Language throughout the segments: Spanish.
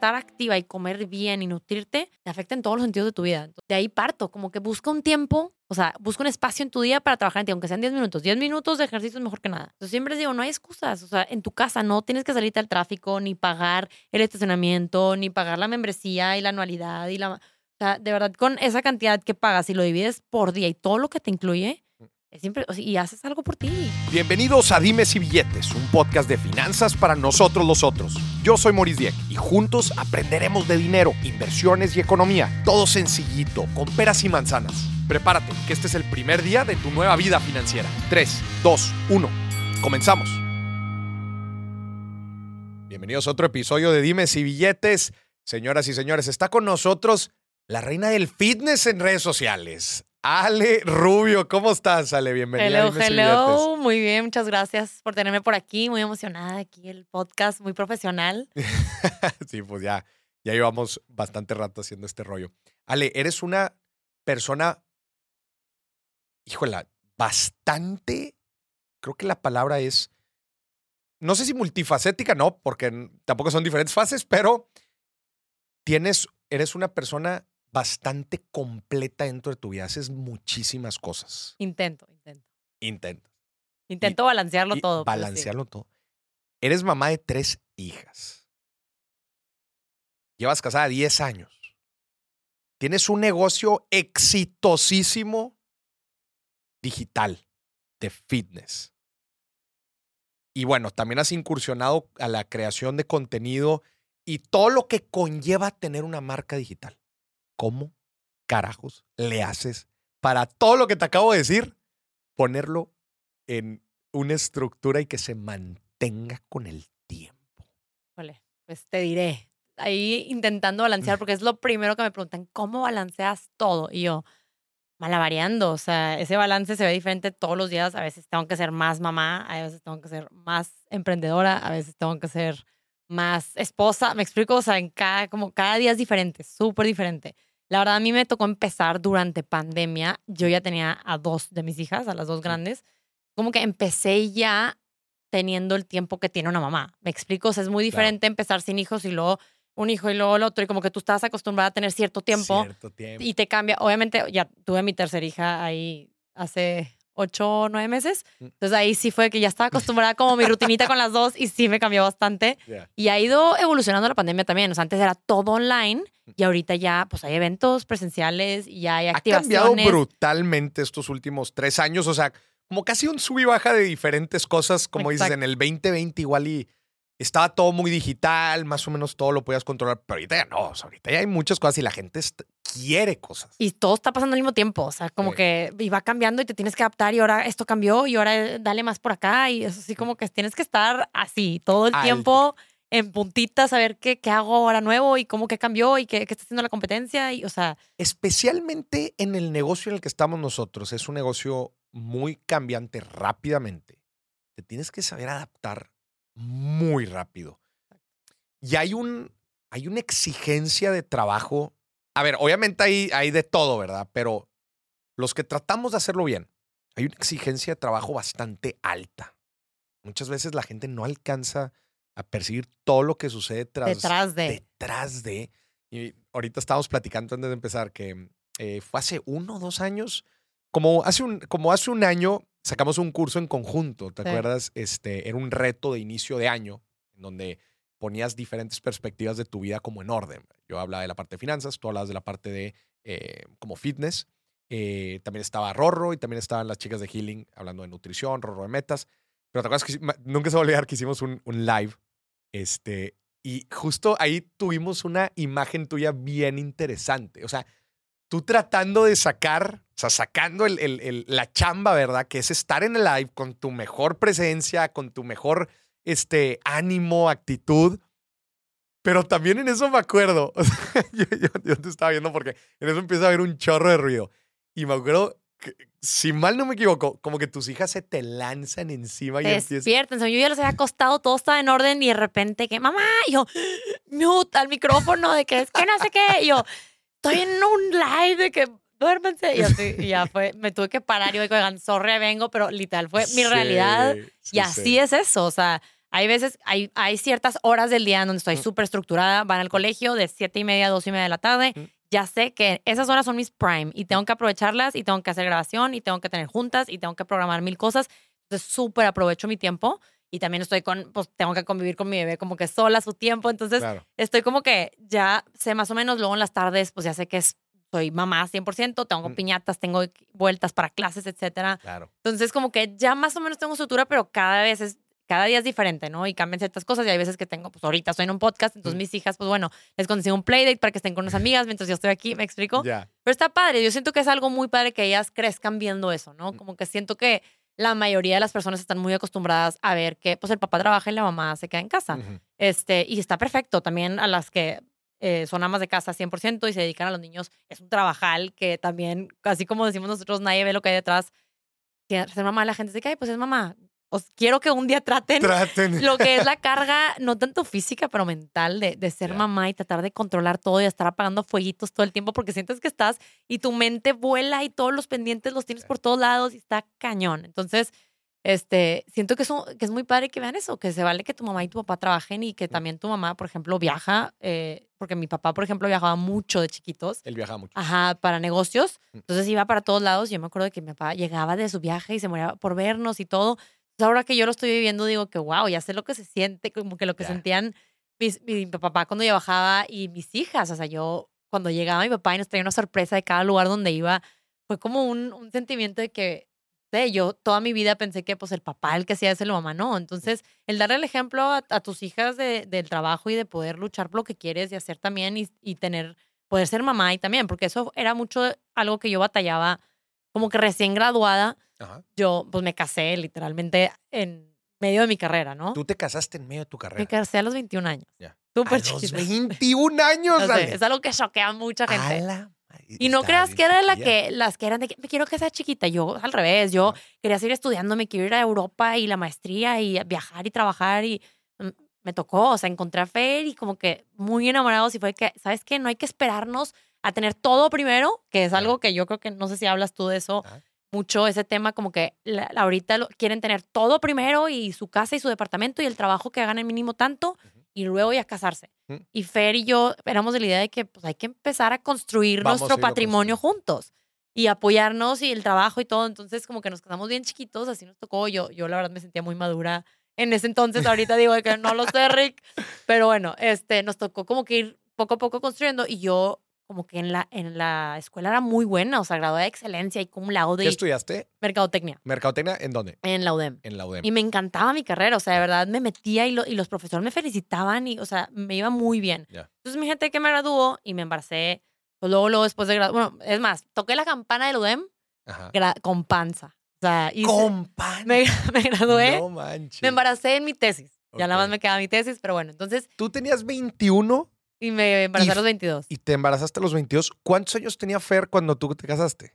estar activa y comer bien y nutrirte te afecta en todos los sentidos de tu vida. De ahí parto, como que busca un tiempo, o sea, busca un espacio en tu día para trabajar en ti, aunque sean 10 minutos. 10 minutos de ejercicio es mejor que nada. Entonces siempre les digo, no hay excusas. O sea, en tu casa no tienes que salirte al tráfico, ni pagar el estacionamiento, ni pagar la membresía y la anualidad y la... O sea, de verdad, con esa cantidad que pagas y lo divides por día y todo lo que te incluye, y haces algo por ti. Bienvenidos a Dimes y Billetes, un podcast de finanzas para nosotros los otros. Yo soy Maurice Dieck y juntos aprenderemos de dinero, inversiones y economía. Todo sencillito, con peras y manzanas. Prepárate, que este es el primer día de tu nueva vida financiera. 3, 2, 1. Comenzamos. Bienvenidos a otro episodio de Dimes y Billetes. Señoras y señores, está con nosotros la reina del fitness en redes sociales. Ale Rubio, ¿cómo estás, Ale? Bienvenida. Hello, a hello. Muy bien, muchas gracias por tenerme por aquí. Muy emocionada aquí el podcast, muy profesional. Sí, pues ya, ya llevamos bastante rato haciendo este rollo. Ale, eres una persona, híjola, bastante, creo que la palabra es, no sé si multifacética, no, porque tampoco son diferentes fases, pero tienes, eres una persona bastante completa dentro de tu vida. Haces muchísimas cosas. Intento, intento. Intentas. Intento balancearlo y todo. sí. Balancearlo todo. Eres mamá de tres hijas. Llevas casada 10 años. Tienes un negocio exitosísimo digital de fitness. Y bueno, también has incursionado a la creación de contenido y todo lo que conlleva tener una marca digital. ¿Cómo carajos le haces para todo lo que te acabo de decir? Ponerlo en una estructura y que se mantenga con el tiempo. Híjole, pues te diré. Ahí intentando balancear, porque es lo primero que me preguntan, ¿cómo balanceas todo? Y yo, malavariando, o sea, ese balance se ve diferente todos los días. A veces tengo que ser más mamá, a veces tengo que ser más emprendedora, a veces tengo que ser más esposa. Me explico, o sea, en cada, como cada día es diferente, súper diferente. La verdad, a mí me tocó empezar durante pandemia. Yo ya tenía a dos de mis hijas, a las dos grandes. Como que empecé ya teniendo el tiempo que tiene una mamá. Me explico, o sea, es muy Claro. diferente empezar sin hijos y luego un hijo y luego el otro, y como que tú estás acostumbrada a tener cierto tiempo Cierto tiempo. y te cambia. Obviamente, ya tuve mi tercera hija ahí hace ocho o nueve meses. Mm. Entonces ahí sí fue que ya estaba acostumbrada como mi rutinita con las dos y sí me cambió bastante. Y ha ido evolucionando la pandemia también. O sea, antes era todo online y ahorita ya pues hay eventos presenciales y ya hay Ha cambiado activaciones. brutalmente estos últimos tres años. O sea, como casi un sub y baja de diferentes cosas. Como dices, en el 2020 igual y estaba todo muy digital, más o menos todo lo podías controlar. Pero ahorita ya no. O sea, ahorita ya hay muchas cosas y la gente quiere cosas. Y todo está pasando al mismo tiempo, o sea, como Sí. que y va cambiando y te tienes que adaptar y ahora esto cambió y ahora eh, dale más por acá y eso así como que tienes que estar así todo el tiempo en puntitas, saber qué, qué hago ahora nuevo y cómo qué cambió y qué, qué está haciendo la competencia y, o sea, especialmente en el negocio en el que estamos nosotros, es un negocio muy cambiante rápidamente. Te tienes que saber adaptar muy rápido. Y hay, un, hay una exigencia de trabajo. A ver, obviamente hay, hay de todo, ¿verdad? Pero los que tratamos de hacerlo bien, hay una exigencia de trabajo bastante alta. Muchas veces la gente no alcanza a percibir todo lo que sucede tras, detrás de... detrás de. Y ahorita estábamos platicando antes de empezar que eh, fue hace uno o dos años. Como hace, un, como hace un año sacamos un curso en conjunto, ¿te Sí. acuerdas? Este, era un reto de inicio de año en donde ponías diferentes perspectivas de tu vida como en orden. Yo hablaba de la parte de finanzas, tú hablabas de la parte de eh, como fitness. Eh, también estaba Rorro y también estaban las chicas de Healing hablando de nutrición, Rorro de metas. Pero te acuerdas que nunca se va a olvidar que hicimos un, live este, y justo ahí tuvimos una imagen tuya bien interesante. O sea, tú tratando de sacar, o sea, sacando la chamba, ¿verdad? Que es estar en el live con tu mejor presencia, con tu mejor este, ánimo, actitud. Pero también en eso me acuerdo. o sea, yo, yo- yo te estaba viendo porque en eso empieza a haber un chorro de ruido. Y me acuerdo, que, si mal no me equivoco, como que tus hijas se te lanzan encima y Te despiertan. Sea, yo ya los había acostado, todo estaba en orden y de repente que, mamá, y yo, mute al micrófono de que es que no sé qué. Y yo, estoy en un live de que duérmense. Y, así, y ya fue, me tuve que parar y digo, oigan, sorry, vengo, pero literal fue mi Sí, realidad. sí, Y así sí. es eso, o sea, Hay veces, hay, hay ciertas horas del día en donde estoy Mm. súper estructurada, van al colegio de siete y media a dos y media de la tarde. Mm. Ya sé que esas horas son mis prime y tengo que aprovecharlas y tengo que hacer grabación y tengo que tener juntas y tengo que programar mil cosas. Entonces, súper aprovecho mi tiempo y también estoy con, pues tengo que convivir con mi bebé como que sola su tiempo. Entonces, Claro. estoy como que ya sé más o menos, luego en las tardes, pues ya sé que es, soy mamá 100%, tengo Mm. piñatas, tengo vueltas para clases, etcétera. Claro. Entonces, como que ya más o menos tengo estructura, pero cada vez es, cada día es diferente, ¿no? Y cambian ciertas cosas. Y hay veces que tengo, pues ahorita estoy en un podcast, entonces Mm. mis hijas, pues bueno, les consigo un playdate para que estén con unas amigas mientras yo estoy aquí, ¿me explico? Ya. Pero está padre. Yo siento que es algo muy padre que ellas crezcan viendo eso, ¿no? Mm. Como que siento que la mayoría de las personas están muy acostumbradas a ver que, pues el papá trabaja y la mamá se queda en casa. Este, y está perfecto. También a las que eh, son amas de casa 100% y se dedican a los niños, es un trabajal que también, así como decimos nosotros, nadie ve lo que hay detrás. Que ser mamá, la gente dice que, ay, pues es mamá. Os quiero que un día traten Traten. lo que es la carga, no tanto física, pero mental, de, de ser mamá y tratar de controlar todo y estar apagando fueguitos todo el tiempo porque sientes que estás y tu mente vuela y todos los pendientes los tienes por todos lados y está cañón. Entonces, este, siento que, eso, que es muy padre que vean eso, que se vale que tu mamá y tu papá trabajen y que también tu mamá, por ejemplo, viaja, eh, porque mi papá, por ejemplo, viajaba mucho de chiquitos. Él viaja mucho. Ajá, para negocios. Mm. Entonces iba para todos lados. Yo me acuerdo de que mi papá llegaba de su viaje y se moría por vernos y todo. Entonces ahora que yo lo estoy viviendo, digo que wow, ya sé lo que se siente, como que lo que sentían mis- mi, papá cuando yo bajaba y mis hijas. O sea, yo cuando llegaba mi papá y nos traía una sorpresa de cada lugar donde iba, fue como un, un sentimiento de que, sé, yo toda mi vida pensé que pues el papá el que hacía eso, la mamá no. Entonces, el darle el ejemplo a, a tus hijas de- del trabajo y de poder luchar por lo que quieres y hacer también y, y tener poder ser mamá y también, porque eso era mucho algo que yo batallaba como que recién graduada, Ajá. yo pues me casé literalmente en medio de mi carrera, ¿no? Tú te casaste en medio de tu Me carrera. casé a los 21 años. Ya. Súper a los chiquita. 21 años, No sé, Ale. es algo que choquea a mucha A gente. la Y no creas que era la que, las que eran de que me quiero que sea chiquita. Yo al revés, yo quería seguir estudiando, me quiero ir a Europa y la maestría y viajar y trabajar y mm, me tocó, o sea, encontré a Fer y como que muy enamorados y fue que, ¿sabes qué? No hay que esperarnos a tener todo primero, que es algo que yo creo que, no sé si hablas tú de eso mucho, ese tema como que la- ahorita lo- quieren tener todo primero y su casa y su departamento y el trabajo que hagan el mínimo tanto. Y luego ya casarse. Ujú. Y Fer y yo éramos de la idea de que pues hay que empezar a construir Vamos nuestro patrimonio juntos y apoyarnos y el trabajo y todo. Entonces como que nos casamos bien chiquitos, así nos tocó. Yo, yo la verdad me sentía muy madura en ese entonces. Ahorita digo que no lo sé, Rick. Pero bueno, este, nos tocó como que ir poco a poco construyendo y yo como que en la, en la escuela era muy buena, o sea, graduada de excelencia y cum laude ¿Qué estudiaste? mercadotecnia ¿Mercadotecnia en dónde? en la UDEM. En la UDEM. Y me encantaba mi carrera, o sea, de verdad me metía y, lo- y los profesores me felicitaban y, o sea, me iba muy bien. Ya. Entonces, mi gente que me graduó y me embaracé, pues luego, luego después de graduar, bueno, es más, toqué la campana del UDEM con panza. O sea, hice- Compa. me, me gradué, No manches. me embaracé en mi tesis. Ya nada más me quedaba mi tesis, pero bueno, entonces, Tú tenías 21 y me embaracé a los 22. y te embarazaste a los 22. ¿Cuántos años tenía Fer cuando tú te casaste?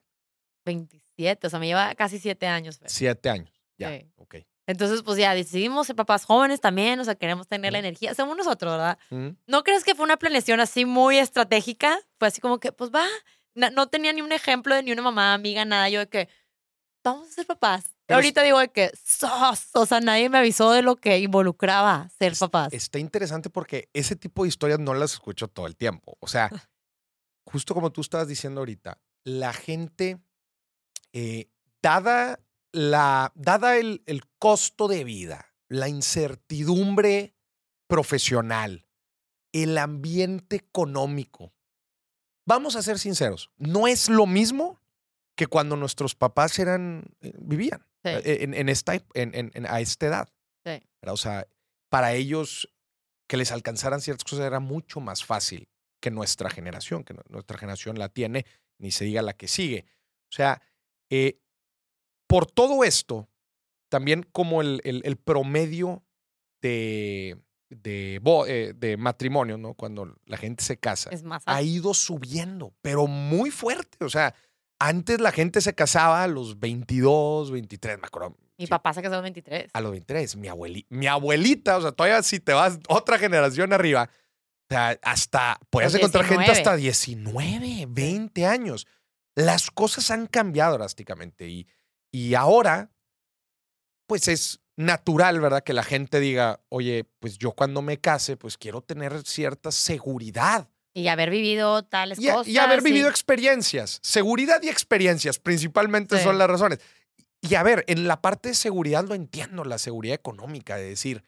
27, o sea, me lleva casi 7 años. Fer. Siete años. Ya. Sí. Ok. Entonces, pues ya decidimos ser papás jóvenes también, o sea, queremos tener la energía. Somos nosotros, ¿verdad? Mm. ¿No crees que fue una planeación así muy estratégica? Fue así como que, pues va, no, no tenía ni un ejemplo de ni una mamá, amiga, nada. Yo de que, vamos a ser papás. Pero Ahorita digo de que, sos, o sea, nadie me avisó de lo que involucraba ser Es- papás. Está interesante porque ese tipo de historias no las escucho todo el tiempo. O sea, justo como tú estabas diciendo ahorita, la gente, eh, dada, la, dada el, el costo de vida, la incertidumbre profesional, el ambiente económico, vamos a ser sinceros, no es lo mismo que cuando nuestros papás eran, eh, vivían Sí. eh, en, en esta, en- en- a esta edad. O sea, para ellos que les alcanzaran ciertas cosas era mucho más fácil que nuestra generación, que nu- nuestra generación la tiene, ni se diga la que sigue. O sea, eh, por todo esto, también como el, el- el promedio de, de, de matrimonio, ¿no? Cuando la gente se casa, ha ido subiendo, pero muy fuerte. O sea, antes la gente se casaba a los 22, 23, me acuerdo. Mi sí, papá se casó a los 23. a los 23. Mi, abueli- mi abuelita, o sea, todavía si te vas otra generación arriba, o sea, hasta puedes Los encontrar gente 19. hasta 19, 20 años. Las cosas han cambiado drásticamente y, y ahora, pues es, natural, ¿verdad? Que la gente diga, oye, pues yo cuando me case, pues quiero tener cierta seguridad. Y haber vivido tales Y, cosas. y haber y- vivido experiencias. Seguridad y experiencias, principalmente Sí. son las razones. Y a ver, en la parte de seguridad lo entiendo, la seguridad económica, de decir,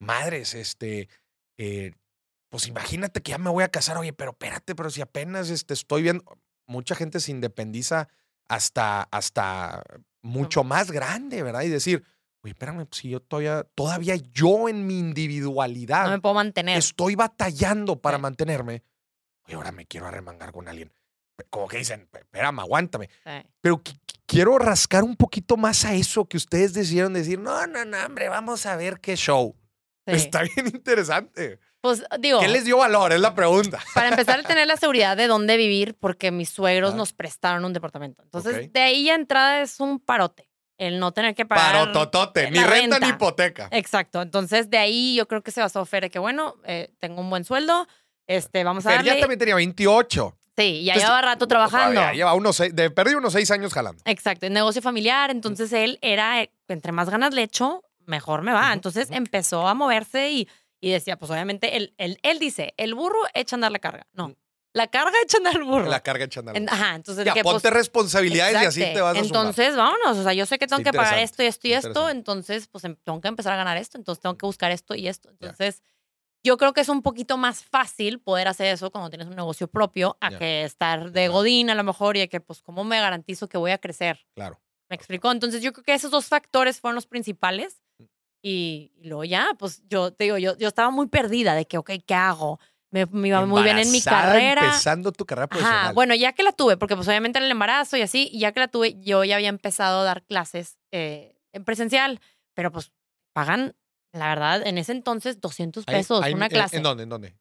madres, este, eh, pues imagínate que ya me voy a casar, oye, pero espérate, pero si apenas este, estoy viendo, mucha gente se independiza hasta, hasta mucho más grande, ¿verdad? Y decir, oye, espérame, pues si yo todavía, todavía yo en mi individualidad No me puedo mantener. estoy batallando para Sí. mantenerme, oye, ahora me quiero arremangar con alguien. Como que dicen, espérame, aguántame. Sí. Pero qui- quiero rascar un poquito más a eso que ustedes decidieron decir, no, no, no, hombre, vamos a ver qué show. Sí. Está bien interesante. Pues digo, ¿Qué les dio valor? Es la pregunta. para empezar a tener la seguridad de dónde vivir, porque mis suegros Ah. nos prestaron un departamento. Entonces, Ok. de ahí ya entrada es un parote. El no tener que pagar. Parototote, ni la renta, ni renta. hipoteca. Exacto. Entonces, de ahí yo creo que se basó Fer que, bueno, eh, tengo un buen sueldo, este, vamos a darle. ya también tenía 28. Sí, ya Entonces, llevaba rato trabajando. Todavía Lleva unos seis, de perdí unos seis años jalando. Exacto, el negocio familiar. Entonces él era, eh, entre más ganas le echo, mejor me va. Entonces empezó a moverse y, y decía, pues obviamente, él, él, él dice, el burro echa a andar la carga. No, la carga echa a andar el burro. La carga echando. En- ajá, entonces Ya, que, ponte pues, responsabilidades y así te vas a sumar. Entonces, vámonos. O sea, yo sé que tengo Está que pagar esto y esto y esto. Entonces, pues em- tengo que empezar a ganar esto. Entonces, tengo que buscar esto y esto. Entonces, yo creo que es un poquito más fácil poder hacer eso cuando tienes un negocio propio a Ya. que estar de godín a lo mejor y que, pues, ¿cómo me garantizo que voy a crecer? Claro. ¿Me explicó? Entonces, yo creo que esos dos factores fueron los principales. Y, y luego ya, pues, yo te digo, yo, yo estaba muy perdida de que, ok, ¿qué hago? Me, me iba muy bien en mi carrera. Empezando tu carrera profesional. Ajá, bueno, ya que la tuve, porque pues obviamente en el embarazo y así, y ya que la tuve, yo ya había empezado a dar clases eh, en presencial, pero pues pagan, la verdad, en ese entonces 200 Ahí- pesos una en- clase. ¿En dónde? ¿En dónde?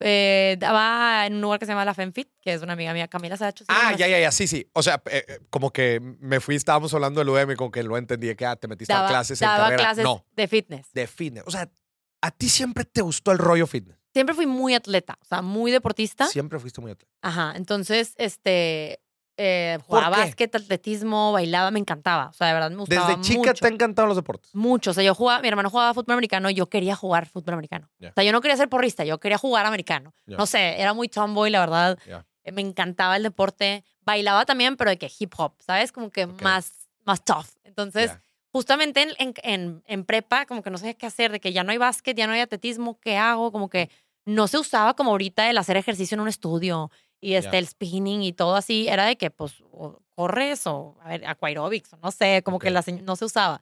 Eh, daba en un lugar que se llama La FemFit, que es una amiga mía, Camila Sacho. sí Ah, ya, ya, ya, sí, sí. O sea, eh, eh, como que me fui, estábamos hablando del UM, como que lo entendí, que ah, te metiste a Daba, clases en daba carrera. clases No, de fitness. de fitness. O sea, a ti siempre te gustó el rollo fitness. Siempre fui muy atleta, o sea, muy deportista. Siempre fuiste muy atleta. Ajá, entonces, este, eh, ¿Por jugaba básquet, atletismo, bailaba, me encantaba. O sea, de verdad me gustaba Desde chica mucho. te han encantado los deportes. Mucho. O sea, yo jugaba, mi hermano jugaba fútbol americano, yo quería jugar fútbol americano. Ya. O sea, yo no quería ser porrista, yo quería jugar americano. Ya. No sé, era muy tomboy, la verdad. Ya. Eh, Me encantaba el deporte. Bailaba también, pero de que hip hop, ¿sabes? Como que Ok. más, más tough. Entonces, justamente en, en, en, en prepa, como que no sabía qué hacer, de que ya no hay básquet, ya no hay atletismo, ¿qué hago? Como que no se usaba como ahorita el hacer ejercicio en un estudio y este, Ya. el spinning y todo así. Era de que, pues, o corres o, a ver, aquaerobics, no sé, como que Ok. la no se usaba.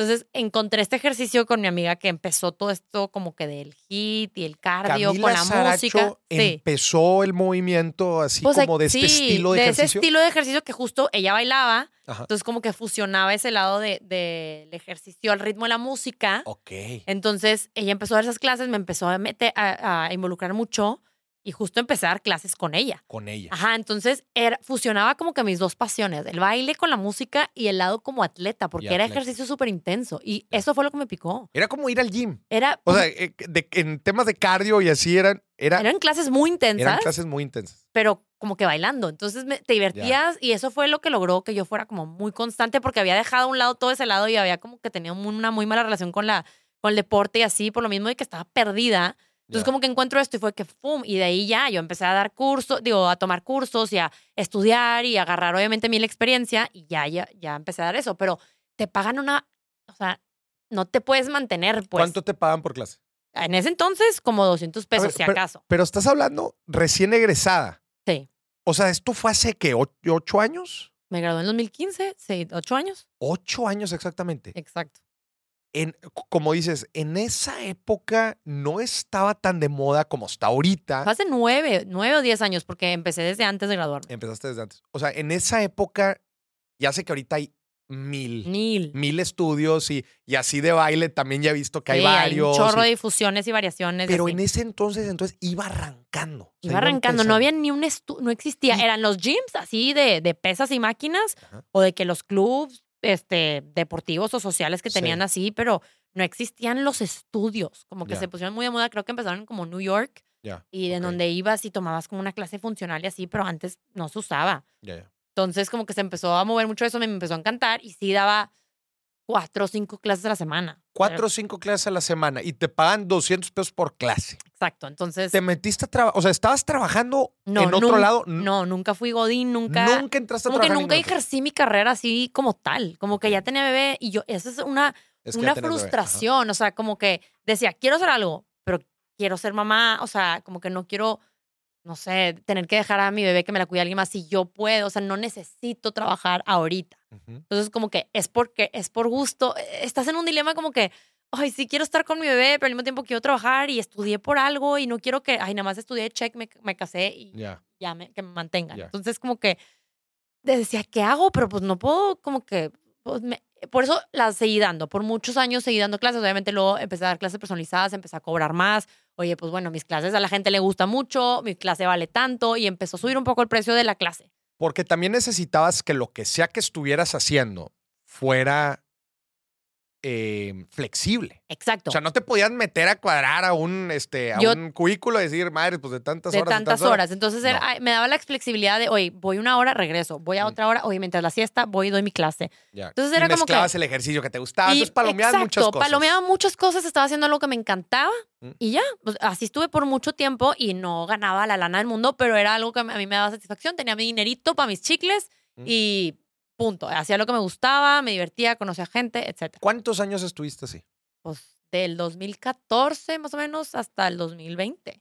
Entonces, encontré este ejercicio con mi amiga que empezó todo esto como que del hit y el cardio Camila con la Saracho música. Sí. empezó el movimiento así Pues, como de este sí, estilo de, ese ejercicio. estilo de ejercicio que justo ella bailaba, Ajá. entonces como que fusionaba ese lado de- del ejercicio al ritmo de la música. Ok. Entonces ella empezó a dar esas clases, me empezó a, meter, a, a involucrar mucho y justo empecé a dar clases con ella. Con ella. Ajá, entonces era, fusionaba como que mis dos pasiones, el baile con la música y el lado como atleta, porque era atleta. ejercicio súper intenso y eso fue lo que me picó. Era como ir al gym. Era, O sea, eh, de- en temas de cardio y así eran, era, eran clases muy intensas, eran clases muy intensas. pero como que bailando. Entonces me- te divertías y eso fue lo que logró que yo fuera como muy constante porque había dejado a un lado todo ese lado y había como que tenía un- una muy mala relación con, la, con el deporte y así, por lo mismo de que estaba perdida. Entonces como que encuentro esto y fue que ¡fum! Y de ahí ya yo empecé a dar cursos, digo, a tomar cursos y a estudiar y a agarrar obviamente mi experiencia y ya, ya, ya empecé a dar eso. Pero te pagan una, o sea, no te puedes mantener pues. ¿Cuánto te pagan por clase? En ese entonces como 200 pesos ver, si acaso. Pero estás hablando recién egresada. Sí. O sea, ¿esto fue hace qué? ¿O- ¿Ocho años? Me gradué en 2015, sí, ocho años. Ocho años exactamente. Exacto. En, como dices, en esa época no estaba tan de moda como está ahorita. Fue hace nueve, nueve o diez años, porque empecé desde antes de graduarme. Empezaste desde antes. O sea, en esa época, ya sé que ahorita hay mil, Mil. mil estudios y, y así de baile también ya he visto que hay varios. un chorro y- de difusiones y variaciones. pero así. en ese entonces, entonces iba arrancando. O sea, Iba arrancando, no había ni un estudio, no existía. Y- Eran los gyms así de, de pesas y máquinas, Ajá. o de que los clubs este, deportivos o sociales que Sí. tenían así, pero no existían los estudios. Como que se pusieron muy de moda, creo que empezaron como New York, y en donde ibas y tomabas como una clase funcional y así, pero antes no se usaba. Entonces, como que se empezó a mover mucho eso, me empezó a encantar y sí daba cuatro o cinco clases a la semana. Cuatro o cinco clases a la semana y te pagan 200 pesos por clase. Exacto. Entonces. ¿Te metiste a trabajar? O sea, ¿estabas trabajando no, en otro lado? No, nunca fui Godín, nunca. Nunca entraste a como trabajar. en nunca ejercí mi carrera así como tal. Como que ya tenía bebé y yo, esa es una, Es que una frustración. O sea, como que decía, quiero hacer algo, pero quiero ser mamá. O sea, como que no quiero, no sé, tener que dejar a mi bebé que me la cuide alguien más si yo puedo. O sea, no necesito trabajar ahorita. Entonces, como que es porque es por gusto. Eh, Estás en un dilema como que, ay, sí quiero estar con mi bebé, pero al mismo tiempo quiero trabajar y estudié por algo y no quiero que, ay, nada más estudié, check, me, me casé y Ya. ya me, que me mantengan. Entonces, como que decía, ¿qué hago? Pero pues no puedo, como que, pues, me- por eso las seguí dando. Por muchos años seguí dando clases. Obviamente luego empecé a dar clases personalizadas, empecé a cobrar más. Oye, pues bueno, mis clases a la gente le gusta mucho, mi clase vale tanto y empezó a subir un poco el precio de la clase. Porque también necesitabas que lo que sea que estuvieras haciendo fuera eh, flexible. Exacto. O sea, no te podías meter a cuadrar a un, este, a Yo- un cubículo y decir, madre, pues de tantas de horas. tantas horas. Entonces era- No. ay, me daba la flexibilidad de, oye, voy una hora, regreso. Voy a Mm. otra hora, oye, mientras la siesta, voy y doy mi clase. Ya. Entonces Y era como que- el ejercicio que te gustaba. Y- Entonces palomeabas exacto, muchas cosas. palomeaba muchas cosas, estaba haciendo algo que me encantaba Mm. y ya. Pues, así estuve por mucho tiempo y no ganaba la lana del mundo, pero era algo que a mí me daba satisfacción. Tenía mi dinerito para mis chicles Mm. y punto. Hacía lo que me gustaba, me divertía, conocía gente, etc. ¿Cuántos años estuviste así? Pues del 2014 más o menos hasta el 2020.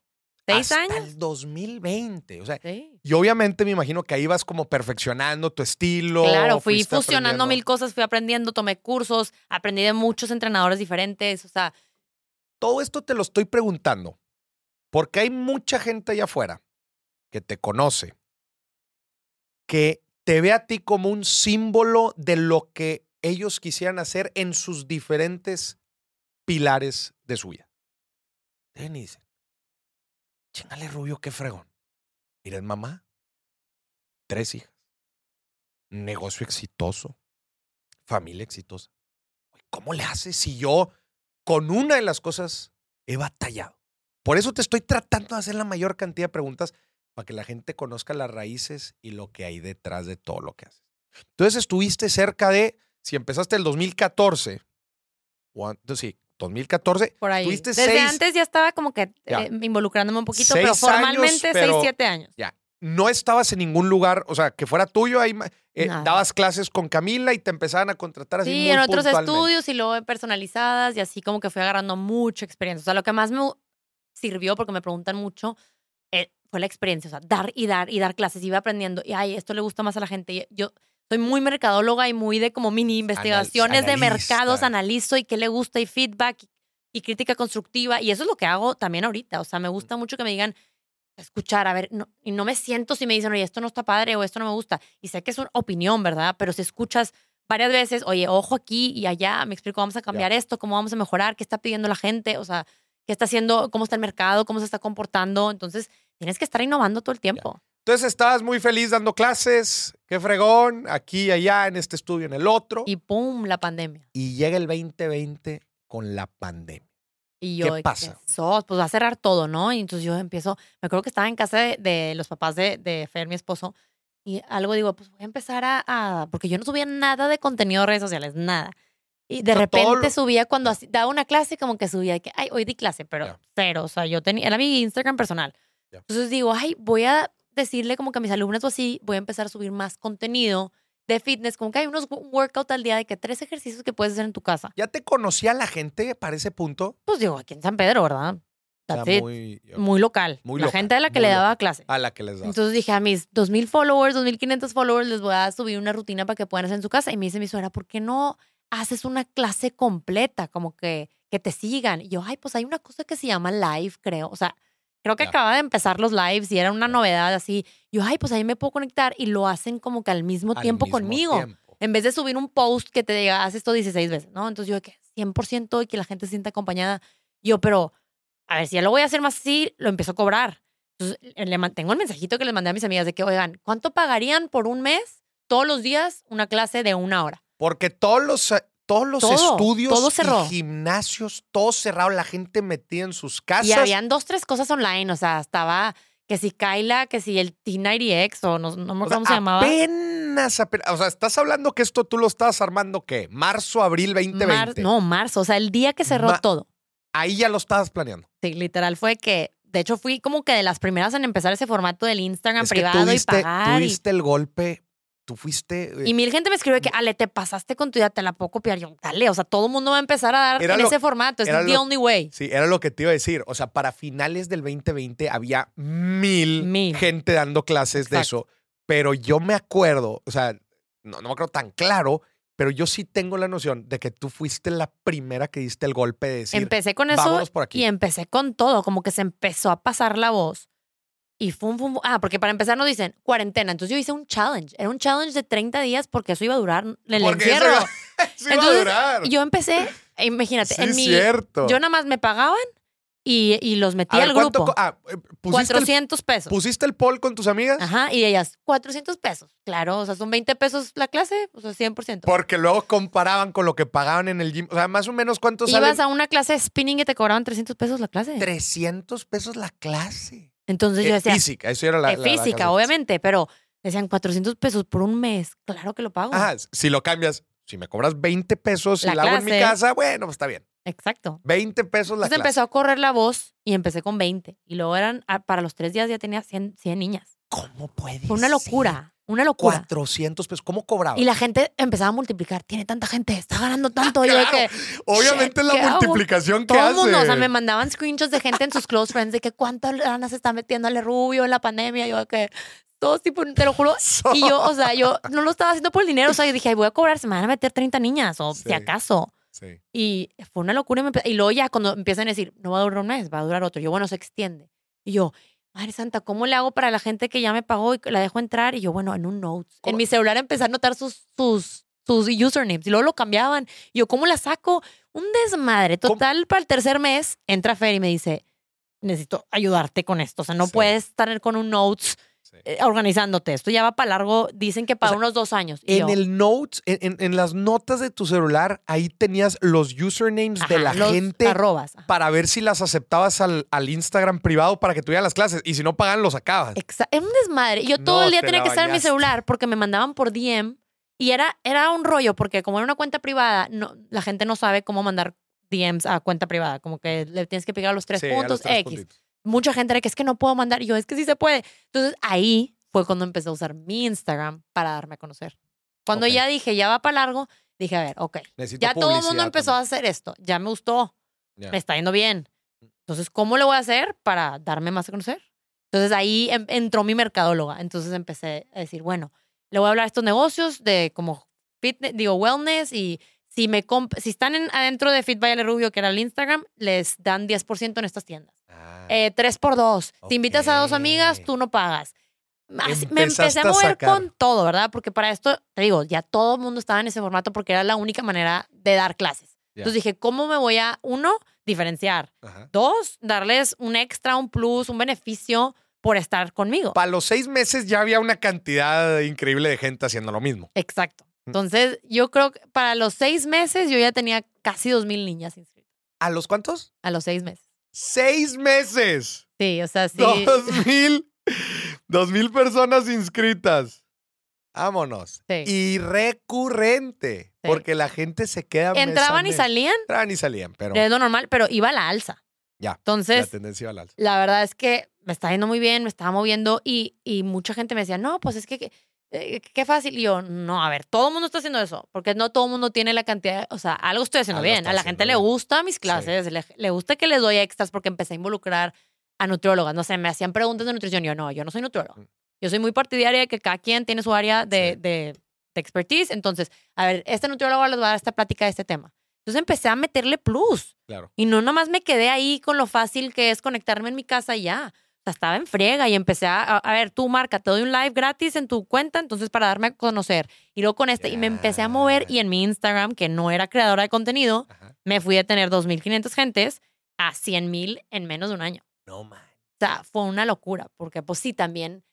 ¿Seis Hasta años? el 2020. O sea, Sí. y obviamente me imagino que ahí vas como perfeccionando tu estilo. Claro, fui fusionando mil cosas, fui aprendiendo, tomé cursos, aprendí de muchos entrenadores diferentes, o sea, Todo esto te lo estoy preguntando porque hay mucha gente allá afuera que te conoce, que te ve a ti como un símbolo de lo que ellos quisieran hacer en sus diferentes pilares de su vida. Ven y dicen, chingale Rubio, qué fregón. Miren, mamá, tres hijas, negocio exitoso, familia exitosa. ¿Cómo le haces si yo con una de las cosas he batallado? Por eso te estoy tratando de hacer la mayor cantidad de preguntas para que la gente conozca las raíces y lo que hay detrás de todo lo que haces. Entonces estuviste cerca de, si empezaste el 2014, o an- sí, 2014, por ahí. Tuviste Desde seis- antes ya estaba como que eh, involucrándome un poquito, pero formalmente pero- seis, siete años. ya, no estabas en ningún lugar, o sea, que fuera tuyo, ahí eh, dabas clases con Camila y te empezaban a contratar así Sí, muy en otros estudios y luego personalizadas y así como que fui agarrando mucha experiencia. O sea, lo que más me sirvió, porque me preguntan mucho, eh, fue la experiencia. O sea, dar y dar y dar clases. Iba aprendiendo y, ay, esto le gusta más a la gente. Y yo soy muy mercadóloga y muy de como mini investigaciones de mercados, analizo y qué le gusta y feedback y, y crítica constructiva. Y eso es lo que hago también ahorita. O sea, me gusta mucho que me digan, escuchar, a ver, no, y no me siento si me dicen, oye, esto no está padre o esto no me gusta. Y sé que es una opinión, ¿verdad? Pero si escuchas varias veces, oye, ojo aquí y allá, me explico, vamos a cambiar esto, cómo vamos a mejorar, qué está pidiendo la gente, o sea, qué está haciendo, cómo está el mercado, cómo se está comportando. Entonces, tienes que estar innovando todo el tiempo. Entonces estabas muy feliz dando clases, qué fregón, aquí y allá, en este estudio, en el otro. Y, Y pum, la pandemia. llega el 2020 con la pandemia. Y ¿Qué yo, pasa? "Eso, Pues va a cerrar todo, ¿no? Y entonces yo empiezo, me acuerdo que estaba en casa de, de los papás de, de Fer, mi esposo, y algo digo, pues voy a empezar a, a- porque yo no subía nada de contenido de redes sociales, nada. Y de O sea, repente lo- subía cuando daba una clase, como que subía, que, ay, hoy di clase, pero Ya. cero, o sea, yo tenía, era mi Instagram personal. Ya. Entonces digo, ay, voy a decirle como que a mis alumnos o así, voy a empezar a subir más contenido de fitness, como que hay unos un workout al día de que tres ejercicios que puedes hacer en tu casa. ¿Ya te conocía la gente para ese punto? Pues digo, aquí en San Pedro, ¿verdad? That's muy, Muy local. Muy la local, gente a la que le daba local. clase. a la que les das. Entonces dije a mis 2.000 followers, 2.500 followers, les voy a subir una rutina para que puedan hacer en su casa. Y me dice mi suegra, ¿por qué no haces una clase completa? Como que, que te sigan. Y yo, ay, pues hay una cosa que se llama live, creo. O sea, creo que Ya. acaba de empezar los lives y era una novedad así. Yo, ay, pues ahí me puedo conectar y lo hacen como que al mismo Al tiempo mismo conmigo. tiempo. En vez de subir un post que te diga, haz esto 16 veces, ¿no? Entonces yo, que 100% y que la gente se sienta acompañada. Yo, pero, a ver, si ya lo voy a hacer más así, lo empiezo a cobrar. Entonces, eh, le man- tengo el mensajito que les mandé a mis amigas de que, oigan, ¿cuánto pagarían por un mes, todos los días, una clase de una hora? Porque todos los, eh, todos los Todo, estudios todo cerró. y gimnasios, todo cerrado, la gente metida en sus casas. Y habían dos, tres cosas online, o sea, estaba que si Kyla, que si el T90X, o no, no me acuerdo sea, cómo se llamaba. apenas, apenas, o sea, estás hablando que esto tú lo estabas armando, ¿qué? Marzo, abril 2020. Mar- no, marzo, o sea, el día que cerró Ma- todo. Ahí ya lo estabas planeando. Sí, literal fue que, de hecho, fui como que de las primeras en empezar ese formato del Instagram Es que privado tú diste, y pagar. tú y- el golpe, tú fuiste... eh, Y mil gente me escribe que, Ale, te pasaste con tu idea, te la puedo copiar. Yo, dale, o sea, todo el mundo va a empezar a dar Era en lo- ese formato. Es era the lo- only way. Sí, era lo que te iba a decir. O sea, para finales del 2020 había mil, Mil. gente dando clases de eso. Pero yo me acuerdo, o sea, no, no me acuerdo tan claro, pero yo sí tengo la noción de que tú fuiste la primera que diste el golpe de decir, empecé con eso vámonos por aquí. y empecé con todo. Como que se empezó a pasar la voz. Y fum, fum, fum. Ah, porque para empezar nos dicen cuarentena. Entonces yo hice un challenge. Era un challenge de 30 días porque eso iba a durar el Porque eso encierro. iba- eso iba a durar. Yo empecé, imagínate, sí, en mi. cierto. Yo nada más me pagaban y, y los metí A al ¿cuánto grupo. ah, eh, ¿pusiste, el, 400 pesos. ¿Pusiste el poll con tus amigas? Ajá, y ellas, 400 pesos. Claro, o sea, son 20 pesos la clase, o sea, 100%. Porque luego comparaban con lo que pagaban en el gym. O sea, más o menos cuánto sale. Ibas a una clase de spinning y te cobraban 300 pesos la clase. 300 pesos la clase. Entonces yo Eh, decía, física, eso era la, eh, la- física, obviamente, pero decían 400 pesos por un mes. Claro que lo pago. Ajá, si lo cambias, si me cobras 20 pesos y La la hago en mi casa, bueno, pues está bien. Exacto. 20 pesos la Entonces clase. empezó a correr la voz y empecé con 20. Y luego eran, ah, para los tres días ya tenía 100, 100 niñas. ¿Cómo puede Fue una locura, una locura. 400 pesos. ¿Cómo cobraba? Y la gente empezaba a multiplicar. Tiene tanta gente, está ganando tanto. Yo de Claro. que, Obviamente es "Shit, ¿qué la hago?". multiplicación que Todo hace. mundo, o sea, me mandaban screenshots de gente en sus close friends de que cuántas lana se está metiéndole rubio en la pandemia. Yo que todos tipo, te lo juro. Y yo, o sea, yo no lo estaba haciendo por el dinero. O sea, yo dije, "Ay, voy a cobrar, se me van a meter 30 niñas o Sí. si acaso. Sí. Y fue una locura. Y, y luego ya cuando empiezan a decir, no va a durar un mes, va a durar otro. Yo, bueno, se extiende. Y yo, Madre Santa, ¿cómo le hago para la gente que ya me pagó y la dejo entrar? Y yo, bueno, en un Notes. En ¿Cómo? mi celular empecé a anotar sus, sus, sus usernames y luego lo cambiaban. Y yo, ¿cómo la saco? Un desmadre. ¿Cómo? Total, para el tercer mes, entra Fer y me dice, necesito ayudarte con esto. O sea, no Sí. puedes estar con un Notes sí. eh, organizándote. Esto ya va para largo. Dicen que para sea, unos dos años. Y En yo, el notes, en, en- las notas de tu celular, ahí tenías los usernames de la los gente Arrobas. ajá. para ver si las aceptabas al, al Instagram privado para que tuvieran las clases. Y si no pagan, los sacabas. Exa- Es un desmadre. Yo todo No, el día te tenía que estar en mi celular porque me mandaban por DM y era, era un rollo porque como era una cuenta privada, no, la gente no sabe cómo mandar DMs a cuenta privada. Como que le tienes que picar los tres Sí, a los puntos tres X. puntitos. Mucha gente era que es que no puedo mandar. Y yo, es que sí se puede. Entonces ahí fue cuando empecé a usar mi Instagram para darme a conocer. Cuando Ok. ya dije, ya va para largo, dije, a ver, ok. Necesito Ya todo el mundo empezó a hacer esto. Ya me gustó. también. Me está yendo bien. Entonces, ¿cómo le voy a hacer para darme más a conocer? Entonces ahí em- entró mi mercadóloga. Entonces empecé a decir, bueno, le voy a hablar a estos negocios de como fitness, digo, wellness y si me comp- si están en- adentro de Fit by Ale Rubio, que era el Instagram, les dan 10% en estas tiendas. Ah, Eh, tres por dos. Te invitas a dos amigas, tú no pagas. Así- me empecé a mover con todo, ¿verdad? Porque para esto, te digo, ya todo el mundo estaba en ese formato porque era la única manera de dar clases. Entonces dije, ¿cómo me voy a, uno, diferenciar? ajá. Dos, darles un extra, un plus, un beneficio por estar conmigo. Para los seis meses ya había una cantidad increíble de gente haciendo lo mismo. Exacto. Entonces, yo creo que para los seis meses yo ya tenía casi dos mil niñas inscritas. ¿A los cuántos? A los seis meses. ¡Seis meses! Sí, o sea, sí. Dos mil, dos mil personas inscritas. Vámonos. Sí. Y recurrente, Sí. porque la gente se queda. mes a Entraban y salían, Entraban y salían, pero es lo normal, pero iba a la alza. Ya, la Entonces, tendencia iba al alza. la verdad es que me está yendo muy bien, me estaba moviendo y, y mucha gente me decía, no, pues es que, que- eh, qué fácil. Y yo, no, a ver, todo el mundo está haciendo eso, porque no todo el mundo tiene la cantidad, o sea, algo estoy haciendo Algo bien. A la gente le gusta mis clases, le, le gusta que les doy extras porque empecé a involucrar a nutriólogas. No sé, me hacían preguntas de nutrición. Yo, no, yo no soy nutrióloga. Mm. Yo soy muy partidaria de que cada quien tiene su área de, Sí. de, de expertise. Entonces, a ver, este nutriólogo les va a dar esta plática de este tema. Entonces empecé a meterle plus. Claro. Y no nomás me quedé ahí con lo fácil que es conectarme en mi casa y ya. Estaba en friega y empecé a, a, ver, tú marca, te doy un live gratis en tu cuenta, entonces para darme a conocer. Y luego con este, y me empecé a mover y en mi Instagram, que no era creadora de contenido, Ajá. me fui a tener 2.500 gentes a 100.000 en menos de un año. No man. O sea, fue una locura, porque pues sí, también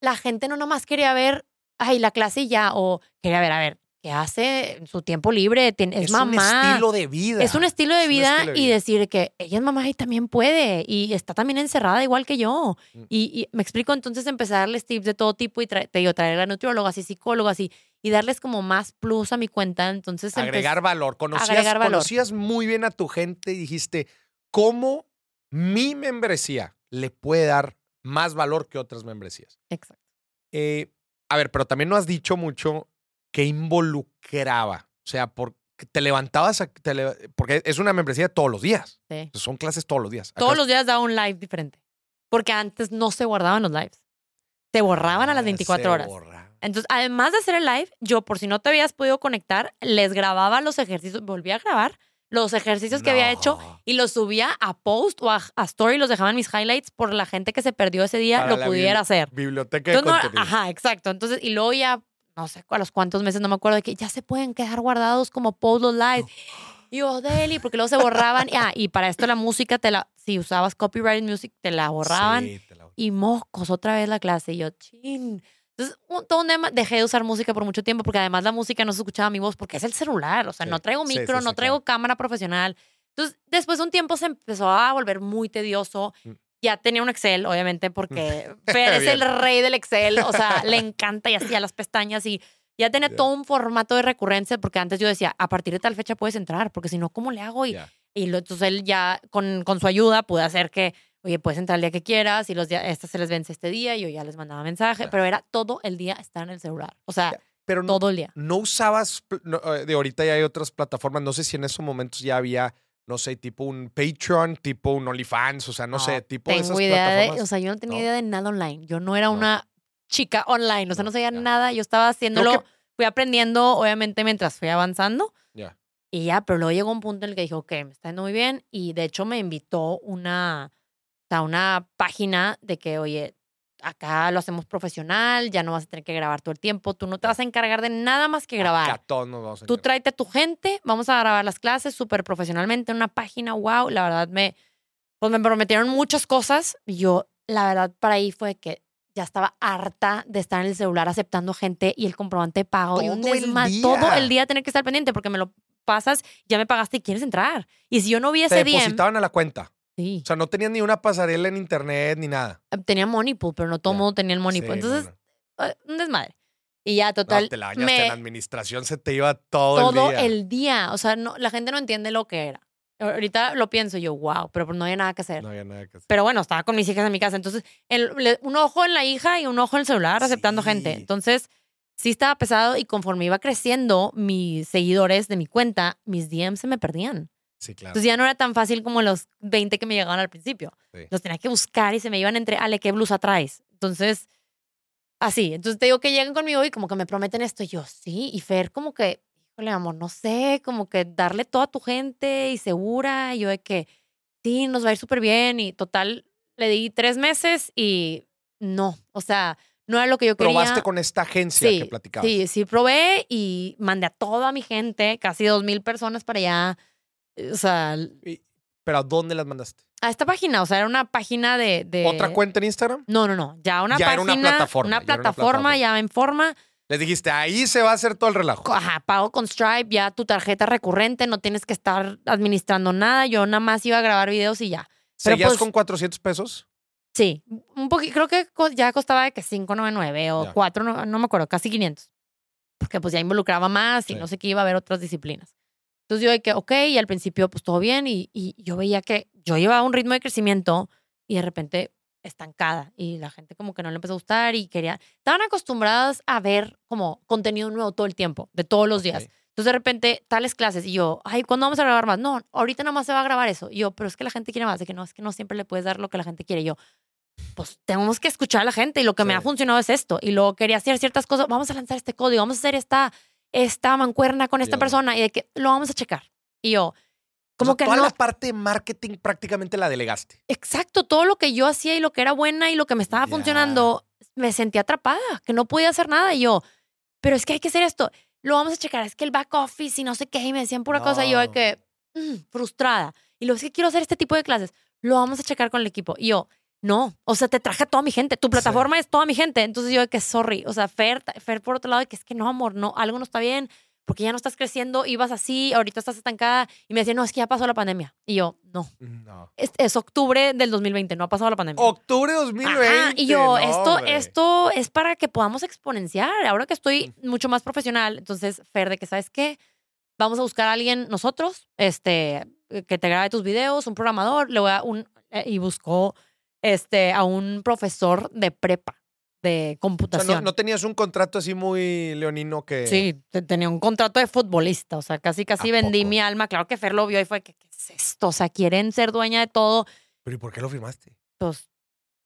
la gente no nomás quería ver, ay, la clase y ya, o quería ver, a ver, que hace en su tiempo libre, es, es mamá. un estilo de vida. Es un estilo de Es vida estilo de y decir que ella es mamá y también puede y está también encerrada igual que yo. Mm. Y, y me explico, entonces empezar a darles tips de todo tipo y te digo, traer a nutriólogas y psicólogas y, y darles como más plus a mi cuenta. Entonces Agregar valor. Conocías, agregar valor. conocías muy bien a tu gente y dijiste, ¿cómo mi membresía le puede dar más valor que otras membresías? Exacto. Eh, a ver, pero también no has dicho mucho qué involucraba. O sea, porque te levantabas, a- te le- porque es una membresía todos los días. Sí. Son clases todos los días. Todos Acá- los días daba un live diferente. Porque antes no se guardaban los lives. Se borraban a las Ah, 24 se horas. borra. Entonces, además de hacer el live, yo, por si no te habías podido conectar, les grababa los ejercicios, volví a grabar los ejercicios que había hecho y los subía a post o a, a story, los dejaban mis highlights por la gente que se perdió ese día, Para lo pudiera hacer. Biblioteca de Entonces, no, ajá, exacto. Entonces, y luego ya, no sé a los cuántos meses, no me acuerdo, de que ya se pueden quedar guardados como post los live. Y yo, Deli, porque luego se borraban. Ah, y para esto la música, te la, si usabas copyright music, te la borraban. Sí, te la- Y mocos, otra vez la clase. Y yo, chin. Entonces, un, todo un tema, dejé de usar música por mucho tiempo porque además la música no se escuchaba mi voz porque es el celular. O sea, Sí, no traigo micro, sí, no traigo claro. cámara profesional. Entonces, después de un tiempo se empezó a volver muy tedioso. Ya tenía un Excel, obviamente, porque Fer es el rey del Excel. O sea, le encanta y hacía las pestañas y ya tenía todo un formato de recurrencia porque antes yo decía, a partir de tal fecha puedes entrar, porque si no, ¿cómo le hago? Y, lo- entonces él ya, con, con su ayuda, pude hacer que, oye, puedes entrar el día que quieras y los días, estas se les vence este día y yo ya les mandaba mensaje, pero era todo el día estar en el celular. O sea, Pero no, todo el día. no usabas, no, eh, de ahorita ya hay otras plataformas, no sé si en esos momentos ya había, no sé, tipo un Patreon, tipo un OnlyFans, o sea, no, No, sé, tipo de esas Tengo idea de, plataformas. o sea, yo no tenía ¿no? idea de nada online. Yo no era No. una chica online, o sea, no, sabía nada. Yo estaba haciéndolo, que- fui aprendiendo, obviamente, mientras fui avanzando. Ya. Y ya, pero luego llegó un punto en el que dijo, ok, me está yendo muy bien. Y de hecho me invitó una, o sea, una página de que, oye, acá lo hacemos profesional, ya no vas a tener que grabar todo el tiempo, tú no te vas a encargar de nada más que grabar. Acá todos nos vamos a Tú tráete a tu gente, vamos a grabar las clases súper profesionalmente en una página, wow, la verdad me, pues me prometieron muchas cosas y yo, la verdad, para ahí fue que ya estaba harta de estar en el celular aceptando gente y el comprobante de pago y un Todo el desma- todo día. el día tener que estar pendiente porque me lo pasas, ya me pagaste y quieres entrar. Y si yo no vi Te ese día, depositaban a la cuenta. Sí, O sea, no tenían ni una pasarela en internet ni nada. tenía Moneypool, pero no todo el Ya. mundo tenía el Moneypool. Sí, Entonces, no, no. eh, un desmadre. Y ya, No, total, te la bañaste me- en administración, se te iba todo, todo el día. el día. O sea, no, la gente no entiende lo que era. Ahorita lo pienso yo, wow, pero pues no había nada que hacer. No había nada que hacer. Pero bueno, estaba con mis hijas en mi casa. Entonces, el- le- un ojo en la hija y un ojo en el celular aceptando gente. Entonces, sí estaba pesado y conforme iba creciendo mis seguidores de mi cuenta, mis DMs se me perdían. Sí, claro. Entonces ya no era tan fácil como los 20 que me llegaban al principio. Sí. Los tenía que buscar y se me iban entre, Ale, ¿qué blusa traes? Entonces, así. Entonces te digo que llegan conmigo y como que me prometen esto. Y yo, sí. Y Fer, como que, híjole, amor, no sé, como que darle todo a tu gente y segura. Y yo de que, sí, nos va a ir súper bien. Y total, le di tres meses y no. O sea, no era lo que yo quería. Probaste con esta agencia sí, que platicabas. Sí, sí, probé y mandé a toda mi gente, casi dos mil personas para allá. O sea, Y- Pero ¿a dónde las mandaste? a esta página, o sea, era una página de... de- ¿Otra cuenta en Instagram? No, no, no, ya una Ya era una plataforma, una plataforma ya en forma, Les dijiste, ahí se va a hacer todo el relajo. ajá, pago con Stripe, ya tu tarjeta recurrente, no tienes que estar administrando nada, yo nada más iba a grabar videos y ya. pero ¿Seguías pues- con 400 pesos? Sí, un poquito, creo que ya costaba de que 5.99 o Ya. 4, no, no me acuerdo, casi 500. Porque pues ya involucraba más y Sí. no sé qué iba a haber otras disciplinas. Entonces yo de que, ok, y al principio pues todo bien y, y yo veía que yo llevaba un ritmo de crecimiento y de repente estancada y la gente como que no le empezó a gustar y quería, estaban acostumbradas a ver como contenido nuevo todo el tiempo, de todos los días. Entonces de repente tales clases y yo, ay, ¿cuándo vamos a grabar más? No, ahorita nada más se va a grabar eso. Y yo, pero es que la gente quiere más, de que no, es que no siempre le puedes dar lo que la gente quiere. Y yo, pues tenemos que escuchar a la gente y lo que me ha funcionado es esto. Y luego quería hacer ciertas cosas, vamos a lanzar este código, vamos a hacer esta, esta mancuerna con esta persona y de que lo vamos a checar. Y yo, como O sea, que toda no, la parte de marketing prácticamente la delegaste. exacto, todo lo que yo hacía y lo que era buena y lo que me estaba funcionando, me sentía atrapada, que no podía hacer nada. Y yo, pero es que hay que hacer esto, lo vamos a checar, es que el back office y no sé qué, y me decían pura cosa, y yo de que, mm, frustrada. Y luego es que quiero hacer este tipo de clases, lo vamos a checar con el equipo. Y yo, no, o sea, te traje a toda mi gente, tu plataforma es toda mi gente. Entonces yo de que, sorry, o sea, Fer, Fer por otro lado, de que es que no, amor, no, algo no está bien, porque ya no estás creciendo, ibas así, ahorita estás estancada. Y me decía, no, es que ya pasó la pandemia. Y yo, no, No. es, es octubre del 2020, no ha pasado la pandemia. Octubre 2020. Ajá, y yo, no, esto, hombre. esto es para que podamos exponenciar. Ahora que estoy mucho más profesional, entonces, Fer, de que sabes qué, vamos a buscar a alguien nosotros, este, que te grabe tus videos, un programador, le voy a un eh, y buscó este a un profesor de prepa de O sea, computación. no, no tenías un contrato así muy leonino que. Sí, te- tenía un contrato de futbolista, o sea, casi casi ¿A vendí poco? mi alma. Claro que Fer lo vio y fue que qué es esto, o sea, quieren ser dueña de todo, Pero ¿y por qué lo firmaste? pues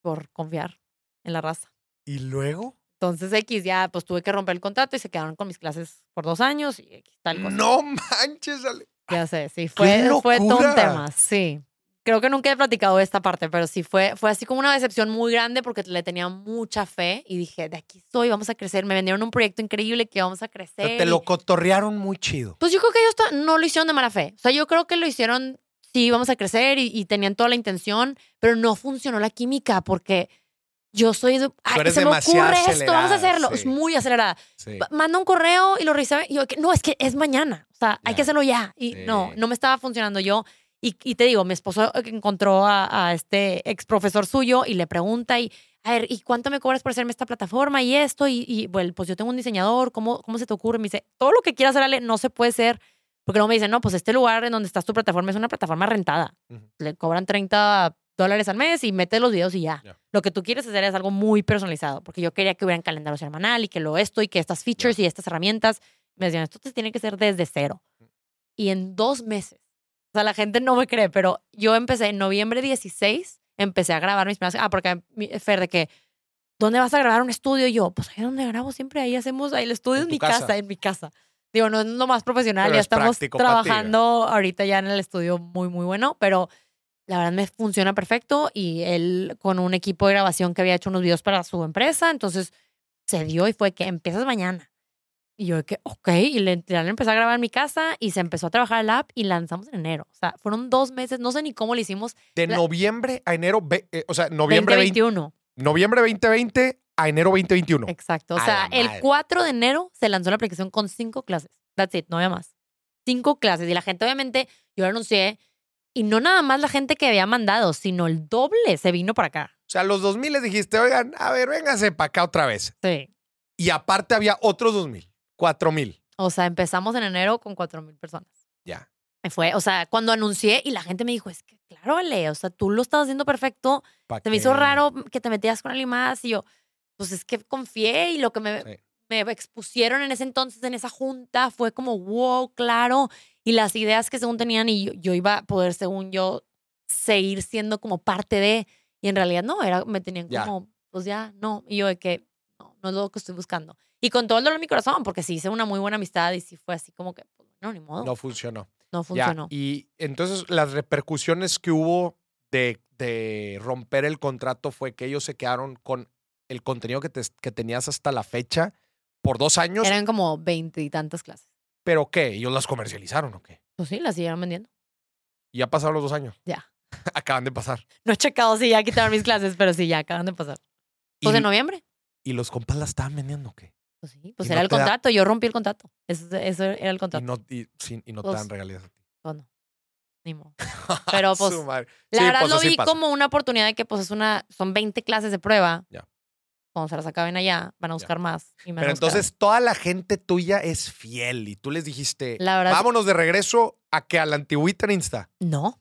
por confiar en la raza. ¿Y luego? Entonces X ya pues tuve que romper el contrato y se quedaron con mis clases por dos años y X, tal cosa. No manches, Ale. Ya sé, sí, fue, fue todo un tema, sí. Creo que nunca he platicado esta parte, pero sí fue, fue así como una decepción muy grande porque le tenía mucha fe y dije, de aquí estoy, vamos a crecer. Me vendieron un proyecto increíble que vamos a crecer. sea, te lo cotorrearon muy chido. Pues yo creo que ellos no lo hicieron de mala fe. O sea, yo creo que lo hicieron, sí, vamos a crecer y, y tenían toda la intención, pero no funcionó la química porque yo soy "Ay, se me ocurre esto, vamos a hacerlo. sí. Es muy acelerada. Sí. Manda un correo y lo revisé y yo, no, es que es mañana. O sea, hay que hacerlo ya. Y no, Sí. no me estaba funcionando yo. Y, y te digo, mi esposo encontró a, a este ex profesor suyo y le pregunta y, a ver, ¿y cuánto me cobras por hacerme esta plataforma y esto? Y, y bueno, pues yo tengo un diseñador, ¿cómo, ¿cómo se te ocurre? Me dice, todo lo que quieras hacer, Ale, no se puede ser. Porque luego me dicen, no, pues este lugar en donde estás tu plataforma es una plataforma rentada. Ujú. Le cobran 30 dólares al mes y metes los videos y ya. Ya. Lo que tú quieres hacer es algo muy personalizado, porque yo quería que hubieran calendario semanal y que lo esto y que estas features y estas herramientas. Me decían, esto te tiene que ser desde cero. Y en dos meses, o sea, la gente no me cree, pero yo empecé en noviembre 16, empecé a grabar mis primeras. Ah, porque Fer, de que, ¿dónde vas a grabar un estudio? Y yo, pues ahí donde grabo siempre, ahí hacemos, ahí el estudio En mi casa. casa, en mi casa. Digo, no es lo más profesional, Pero ya es estamos trabajando ahorita ya en el estudio muy, muy bueno, pero la verdad me funciona perfecto y él con un equipo de grabación que había hecho unos videos para su empresa, entonces se dio y fue que empiezas mañana. Y yo de que, ok, y le, literal empecé a grabar en mi casa y se empezó a trabajar el app y lanzamos en enero. O sea, fueron dos meses, no sé ni cómo lo hicimos. De La- noviembre a enero, ve- eh, o sea, noviembre, 20 2021. noviembre 2020 a enero 2021. Exacto. O A sea, la el madre. 4 de enero se lanzó la aplicación con cinco clases. That's it, no había más. Cinco clases. Y la gente, obviamente, yo lo anuncié. Y no nada más la gente que había mandado, sino el doble se vino para acá. O sea, a los 2000 les dijiste, oigan, a ver, vénganse para acá otra vez. Sí. Y aparte había otros 2000, 4000. O sea, empezamos en enero con cuatro mil personas. Ya. Me fue, o sea, cuando anuncié y la gente me dijo, es que claro, Ale, o sea, tú lo estás haciendo perfecto. ¿pa' Se me hizo raro que te metías con alguien más y yo, pues es que confié y lo que me, Sí. me expusieron en ese entonces, en esa junta, fue como, wow, claro. Y las ideas que según tenían y yo, yo iba a poder, según yo, seguir siendo como parte de, y en realidad no, era, me tenían Ya. como, pues ya, no. Y yo de que, no, no es lo que estoy buscando. Y con todo el dolor de mi corazón, porque sí hice una muy buena amistad y sí fue así como que, pues, no, ni modo, No no, funcionó. funcionó. Ya. Y entonces las repercusiones que hubo de, de romper el contrato fue que ellos se quedaron con el contenido que, te- que tenías hasta la fecha por dos años. Eran como veinte y tantas clases. ¿Pero qué? ¿Ellos las comercializaron o qué? Pues sí, las siguieron vendiendo. Y ya pasaron los dos años. Ya. Acaban de pasar. No he checado si ya quitaron mis clases, pero sí, ya acaban de pasar. Pues en noviembre. y los compas las estaban vendiendo o qué? Pues sí, pues Y era no el te da- contrato. Yo rompí el contrato. Eso, eso era el Y contrato. no, y, sí, y no te Pues, dan regalías a ti. Pues no. Ni modo. Pero, pues. La Sí, verdad pues, lo vi pasa. como una oportunidad de que pues es una, son 20 clases de prueba. Ya. Cuando se las acaben allá, van a buscar más. Y Pero entonces toda la gente tuya es fiel y tú les dijiste, La verdad- vámonos de regreso a que a la antigüita en Insta. No.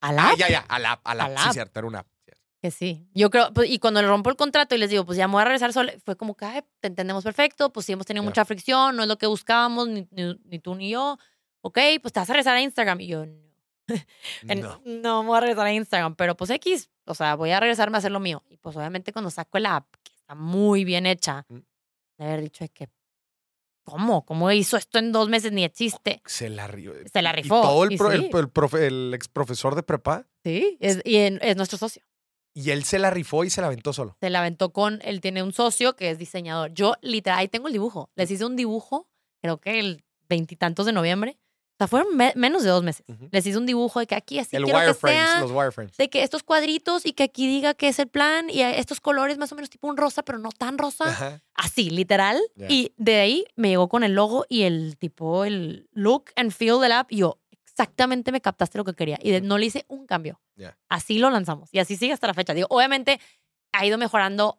¿A la Ah, app? ya, ya, a la a la Sí, cierto, era una. Que sí. Yo creo, pues, y cuando le rompo el contrato y les digo, pues ya me voy a regresar sola, fue como que, "Ay, te entendemos perfecto, pues sí hemos tenido Ya. mucha fricción, no es lo que buscábamos, ni, ni- ni tú ni yo. Ok, pues te vas a regresar a Instagram. Y yo, no. No. no me voy a regresar a Instagram, pero pues X, o sea, voy a regresarme a hacer lo mío. Y pues obviamente cuando saco la app, que está muy bien hecha, Mm. de haber dicho de que, ¿cómo? ¿Cómo hizo esto en dos meses? Ni existe. Se la rió. Se la Y rifó, todo el, y pro- el- sí. el profe- el ex profesor de prepa Sí, es, y en- es nuestro socio. Y él se la rifó y se la aventó solo. Se la aventó con, él tiene un socio que es diseñador. Yo literal, ahí tengo el dibujo. Les hice un dibujo, creo que el veintitantos de noviembre, O sea, fueron me- menos de dos meses. Ujú. Les hice un dibujo de que aquí así el quiero que sea. los wireframes. De que estos cuadritos y que aquí diga que es el plan y estos colores más o menos tipo un rosa, pero no tan rosa. Ajá. Así, literal. Ya. Y de ahí me llegó con el logo y el tipo, el look and feel del app. Y yo, exactamente me captaste lo que quería. Y de- no le hice un cambio. Ya. Así lo lanzamos. Y así sigue hasta la fecha. Digo, obviamente ha ido mejorando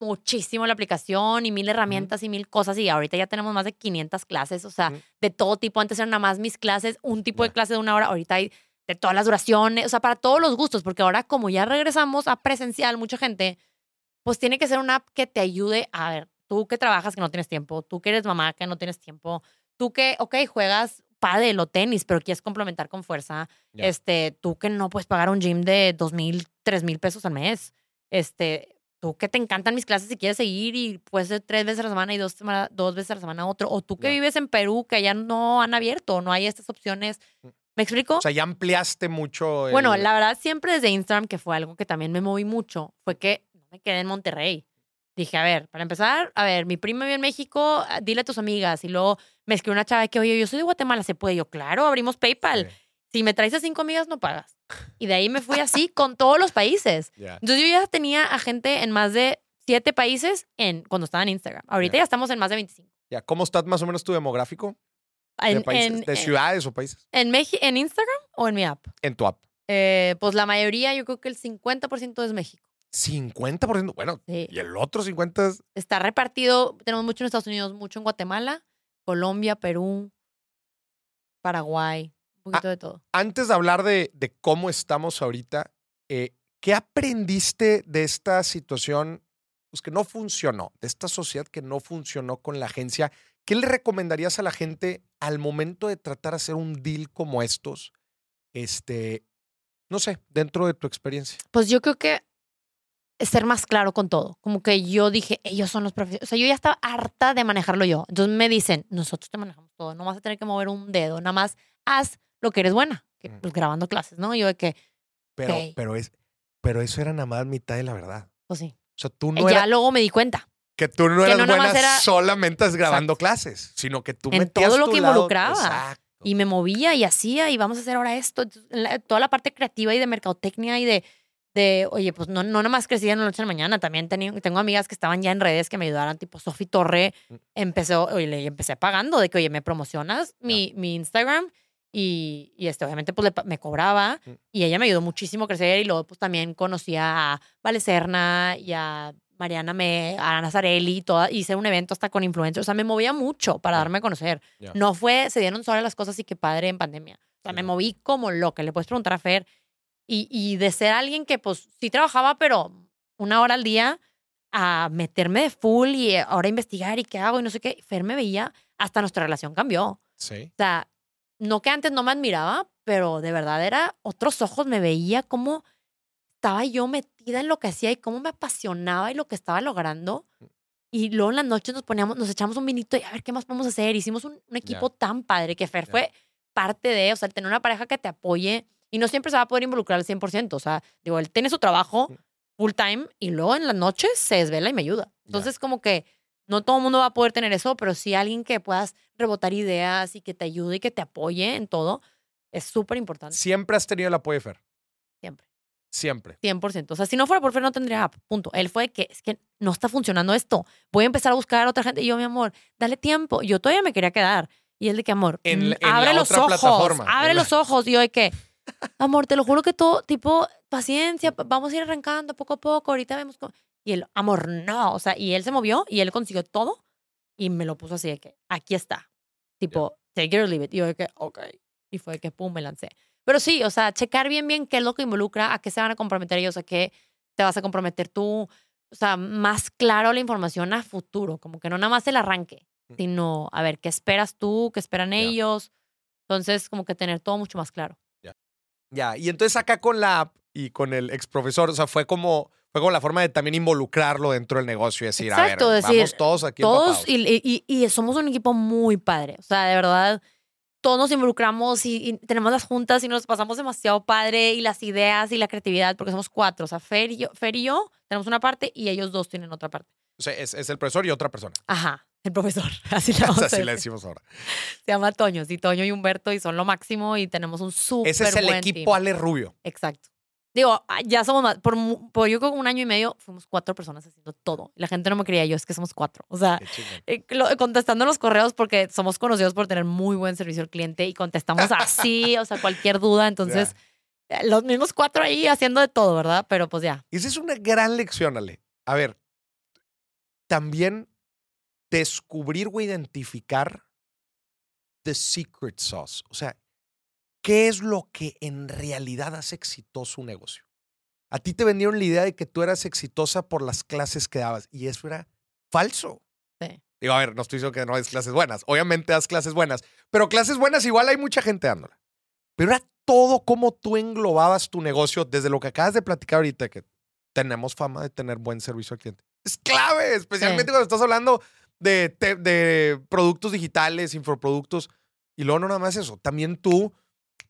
muchísimo la aplicación y mil herramientas y mil cosas. Y ahorita ya tenemos más de 500 clases. O sea, Ujú. de todo tipo. Antes eran nada más mis clases, un tipo de Ya. clase de una hora. Ahorita hay de todas las duraciones. O sea, para todos los gustos. Porque ahora, como ya regresamos a presencial, mucha gente pues tiene que ser una app que te ayude a ver, tú que trabajas que no tienes tiempo, tú que eres mamá que no tienes tiempo, tú que, ok, juegas pádel o tenis, pero quieres complementar con fuerza, este, tú que no puedes pagar un gym de dos mil, tres mil pesos al mes, este, tú que te encantan mis clases y quieres seguir y puedes ser tres veces a la semana y dos, semana- dos veces a la semana otro, o tú que vives en Perú que ya no han abierto, no hay estas opciones. Mm. ¿Me explico? O sea, ya ampliaste mucho. Bueno, el- la verdad, siempre desde Instagram, que fue algo que también me moví mucho, fue que no me quedé en Monterrey. Dije, a ver, para empezar, a ver, mi prima vive en México, ah, dile a tus amigas. Y luego me escribió una chava que, oye, yo soy de Guatemala, ¿se puede? Yo, claro, abrimos PayPal. Sí, Si me traes a cinco amigas, no pagas. Y de ahí me fui así con todos los países. Entonces yo ya tenía a gente en más de siete países en, cuando estaba en Instagram. Ahorita Ya. ya estamos en más de 25. Ya, ¿Cómo está más o menos tu demográfico? De, En, países, en, de en- ciudades o países. en Meji- ¿En Instagram o en mi app? En tu app. Eh, pues la mayoría, yo creo que el 50% es México. 50%. Bueno, Sí. y el otro 50% es. Está repartido, tenemos mucho en Estados Unidos, mucho en Guatemala, Colombia, Perú, Paraguay, un poquito de todo. Antes de hablar de, de cómo estamos ahorita, eh, ¿qué aprendiste de esta situación pues, que no funcionó, de esta sociedad que no funcionó con la agencia? ¿Qué le recomendarías a la gente al momento de tratar de hacer un deal como estos? Este, no sé, dentro de tu experiencia. Pues yo creo que ser más claro con todo. Como que yo dije, ellos son los profesionales. O sea, yo ya estaba harta de manejarlo yo. Entonces me dicen, nosotros te manejamos todo, no vas a tener que mover un dedo, nada más haz lo que eres buena, que, Mm. pues grabando clases, ¿no? Yo de que, Pero, pero, es, pero eso era nada más mitad de la verdad. pues sí. O sea, tú Eh, no ya eras, luego me di cuenta. que tú no eras no buena era- solamente grabando Exacto. clases, sino que tú En metías todo lo tu que lado- involucraba. Exacto. Y me movía y hacía y vamos a hacer ahora esto. Toda la parte creativa y de mercadotecnia y de, de oye, pues no, no nada más crecí en la noche a la mañana. También tenía, tengo amigas que estaban ya en redes que me ayudaran, tipo Sofi Torre. Mm. Empezó, oye, le empecé pagando de que, oye, me promocionas mi, mi Instagram y, y este, obviamente, pues le me cobraba Mm. y ella me ayudó muchísimo a crecer. Y luego, pues también conocía a Vale Serna y a Mariana Me, a Ana Zarelli, toda, hice un evento hasta con influencers. O sea, me movía mucho para darme a conocer. Ya. No fue, se dieron solas las cosas y qué padre en pandemia. O sea, me moví como loca. Le puedes preguntar a Fer. Y, y de ser alguien que, pues, sí trabajaba, pero una hora al día, a meterme de full y ahora investigar y qué hago y no sé qué. Fer me veía, hasta nuestra relación cambió. Sí. O sea, no que antes no me admiraba, pero de verdad era otros ojos. Me veía cómo estaba yo metida en lo que hacía y cómo me apasionaba y lo que estaba logrando. Y luego en las noches nos poníamos, nos echamos un vinito y a ver qué más podemos hacer. Hicimos un, un equipo tan padre que Fer fue parte de, o sea, el tener una pareja que te apoye y no siempre se va a poder involucrar al 100%. O sea, digo, él tiene su trabajo full time y luego en las noches se desvela y me ayuda. Entonces, como que no todo el mundo va a poder tener eso, pero sí alguien que puedas rebotar ideas y que te ayude y que te apoye en todo es súper importante. Siempre has tenido el apoyo de Fer. Siempre. Siempre. 100%. O sea, si no fuera por Fer, no tendría app. Punto. Él fue que es que no está funcionando esto. Voy a empezar a buscar a otra gente. Y yo, mi amor, dale tiempo. Yo todavía me quería quedar. Y él de que, amor, En mm, en abre la los otra ojos. plataforma, Abre los ojos. Y yo de que, amor, te lo juro que todo, tipo, paciencia, pa- vamos a ir arrancando poco a poco. Ahorita vemos cómo. Y él, amor, no. O sea, y él se movió y él consiguió todo. Y me lo puso así de que, aquí está. Tipo, take it or leave it. Y yo de que, ok. Y fue de que, pum, me lancé. Pero sí, o sea, checar bien, bien qué es lo que involucra, a qué se van a comprometer ellos, a qué te vas a comprometer tú. O sea, más claro la información a futuro, como que no nada más el arranque, sino a ver qué esperas tú, qué esperan ellos. Entonces, como que tener todo mucho más claro. Ya. Y entonces acá con la app y con el ex profesor, o sea, fue como, fue como la forma de también involucrarlo dentro del negocio y decir, Exacto, a ver, decir, vamos todos aquí Todos, y, y, y somos un equipo muy padre. O sea, de verdad, todos nos involucramos y, y tenemos las juntas y nos pasamos demasiado padre y las ideas y la creatividad, porque somos cuatro. O sea, Fer y yo, Fer y yo tenemos una parte y ellos dos tienen otra parte. O sea, es, es el profesor y otra persona. Ajá. El profesor, así le vamos a Así le decir. decimos ahora. Se llama Toño, sí, Toño y Humberto y son lo máximo y tenemos un súper Ese es el buen equipo team. Ale Rubio. Exacto. Digo, ah, ya somos más, por, por yo creo que un año y medio fuimos cuatro personas haciendo todo. La gente no me creía yo, es que somos cuatro. O sea, eh, lo- contestando los correos porque somos conocidos por tener muy buen servicio al cliente y contestamos así, o sea, cualquier duda. Entonces, eh, los mismos cuatro ahí haciendo de todo, ¿verdad? Pero pues ya. Esa es una gran lección, Ale. A ver, también descubrir o identificar the secret sauce. O sea, ¿qué es lo que en realidad hace exitoso un negocio? A ti te vendieron la idea de que tú eras exitosa por las clases que dabas y eso era falso. Sí. Digo, a ver, no estoy diciendo que no des clases buenas. Obviamente das clases buenas, pero clases buenas igual hay mucha gente dándola. Pero era todo como tú englobabas tu negocio desde lo que acabas de platicar ahorita, que tenemos fama de tener buen servicio al cliente. Es clave, especialmente cuando estás hablando de, te- de productos digitales, infoproductos. Y luego no nada más eso, también tú,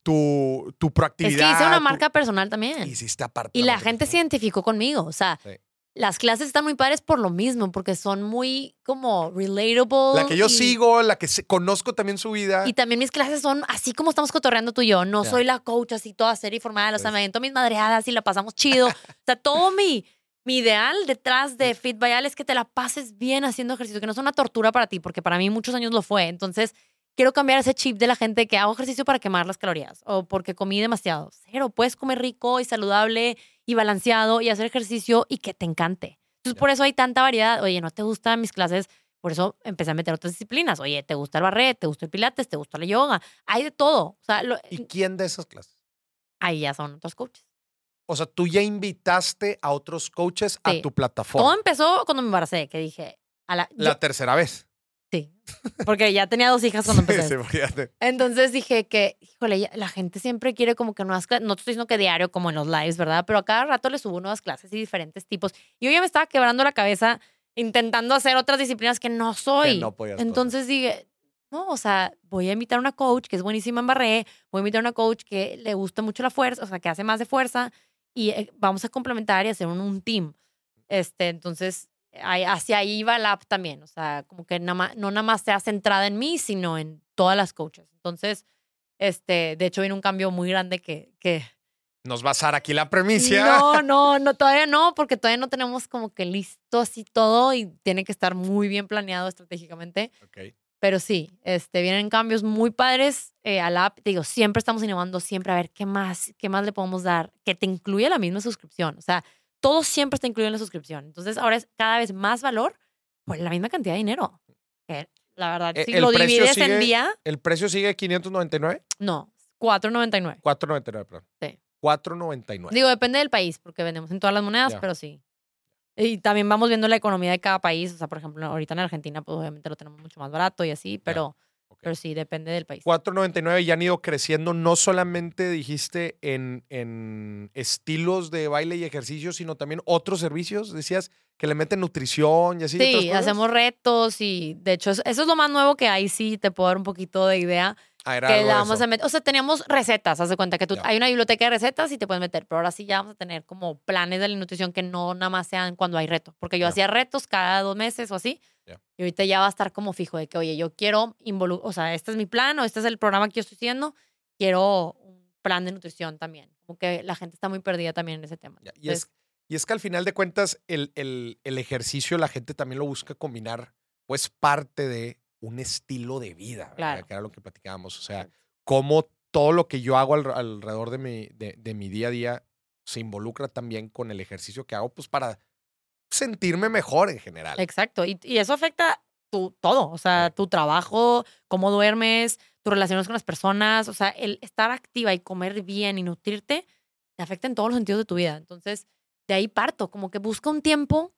tu, tu Es proactividad. que hice una tu- marca personal también. Hiciste aparte. Y la gente se identificó conmigo. O sea, Sí. las clases están muy padres por lo mismo, porque son muy como relatable. La que yo y- sigo, la que conozco también su vida. Y también mis clases son así como estamos cotorreando tú y yo. No soy la coach así toda seria y formal. O sea, me avento mis madreadas y la pasamos chido. o sea, todo mi, mi ideal detrás de Fit by Al es que te la pases bien haciendo ejercicio, que no sea una tortura para ti, porque para mí muchos años lo fue. Entonces, quiero cambiar ese chip de la gente que hago ejercicio para quemar las calorías o porque comí demasiado. Cero, puedes comer rico y saludable y balanceado y hacer ejercicio y que te encante. Entonces, por eso hay tanta variedad. Oye, ¿no te gustan mis clases? Por eso empecé a meter otras disciplinas. Oye, ¿te gusta el barret? ¿Te gusta el pilates? ¿Te gusta la yoga? Hay de todo. O sea, lo- ¿Y quién de esas clases? ahí ya son otros coaches. O sea, tú ya invitaste a otros coaches a Sí. tu Todo plataforma. empezó cuando me embaracé, que dije, a la, La yo- tercera vez. sí, porque ya tenía dos hijas cuando empecé. Sí, imagínate. Entonces dije que, híjole, la gente siempre quiere como que nuevas clases, no te estoy diciendo que diario como en los lives, ¿verdad? Pero a cada rato le subo nuevas clases y diferentes tipos. Y yo ya me estaba quebrando la cabeza intentando hacer otras disciplinas que no soy. no podías pasar. Entonces dije, no, o sea, voy a invitar a una coach que es buenísima en barré, voy a invitar a una coach que le gusta mucho la fuerza, o sea, que hace más de fuerza y eh, vamos a complementar y hacer un, un team. Este, entonces, ahí- hacia ahí va la app también, o sea, como que más, no nada más sea centrada en mí, sino en todas las coaches. Entonces, este, de hecho, viene un cambio muy grande que, que Nos va a dar aquí la premicia. no, no, no, todavía no, porque todavía no tenemos como que listo así todo y tiene que estar muy bien planeado estratégicamente. Ok. Pero sí, este, vienen cambios muy padres eh, a la app. Te digo, siempre estamos innovando, siempre a ver qué más, qué más le podemos dar, que te incluya la misma suscripción. O sea, todo siempre está incluido en la suscripción. Entonces, ahora es cada vez más valor por la misma cantidad de dinero. Que, la verdad, Eh, si el lo divides sigue- en día, ¿El precio sigue 599? no, 4.99. 499, perdón. Sí. 499. Digo, depende del país, porque vendemos en todas las monedas, pero sí. Y también vamos viendo la economía de cada país. O sea, por ejemplo, ahorita en Argentina, pues obviamente lo tenemos mucho más barato y así, pero, Ok. pero sí, depende del país. 499 y han ido creciendo, no solamente dijiste en, en estilos de baile y ejercicio, sino también otros servicios. Decías que le meten nutrición y así. Sí, cosas. hacemos retos y de hecho eso, eso es lo más nuevo que hay, sí, te puedo dar un poquito de idea. Ah, era Que algo la vamos eso. a meter, o sea, teníamos recetas, haz de cuenta que tú, hay una biblioteca de recetas y te puedes meter, pero ahora sí ya vamos a tener como planes de la nutrición que no nada más sean cuando hay reto, porque yo Ya. hacía retos cada dos meses o así, Ya. y ahorita ya va a estar como fijo de que, oye, yo quiero involucrar, o sea, este es mi plan o este es el programa que yo estoy haciendo, quiero un plan de nutrición también, como que la gente está muy perdida también en ese tema. Y es, y es que al final de cuentas, el, el- el ejercicio, la gente también lo busca combinar, pues parte de un estilo de vida, que era lo que platicábamos. O sea, cómo todo lo que yo hago al- alrededor de mi, de, de mi día a día se involucra también con el ejercicio que hago, pues para sentirme mejor en general. Exacto. Y, y eso afecta tu todo. O sea, tu trabajo, cómo duermes, tus relaciones con las personas. O sea, el estar activa y comer bien y nutrirte te afecta en todos los sentidos de tu vida. Entonces, de ahí parto. Como que busca un tiempo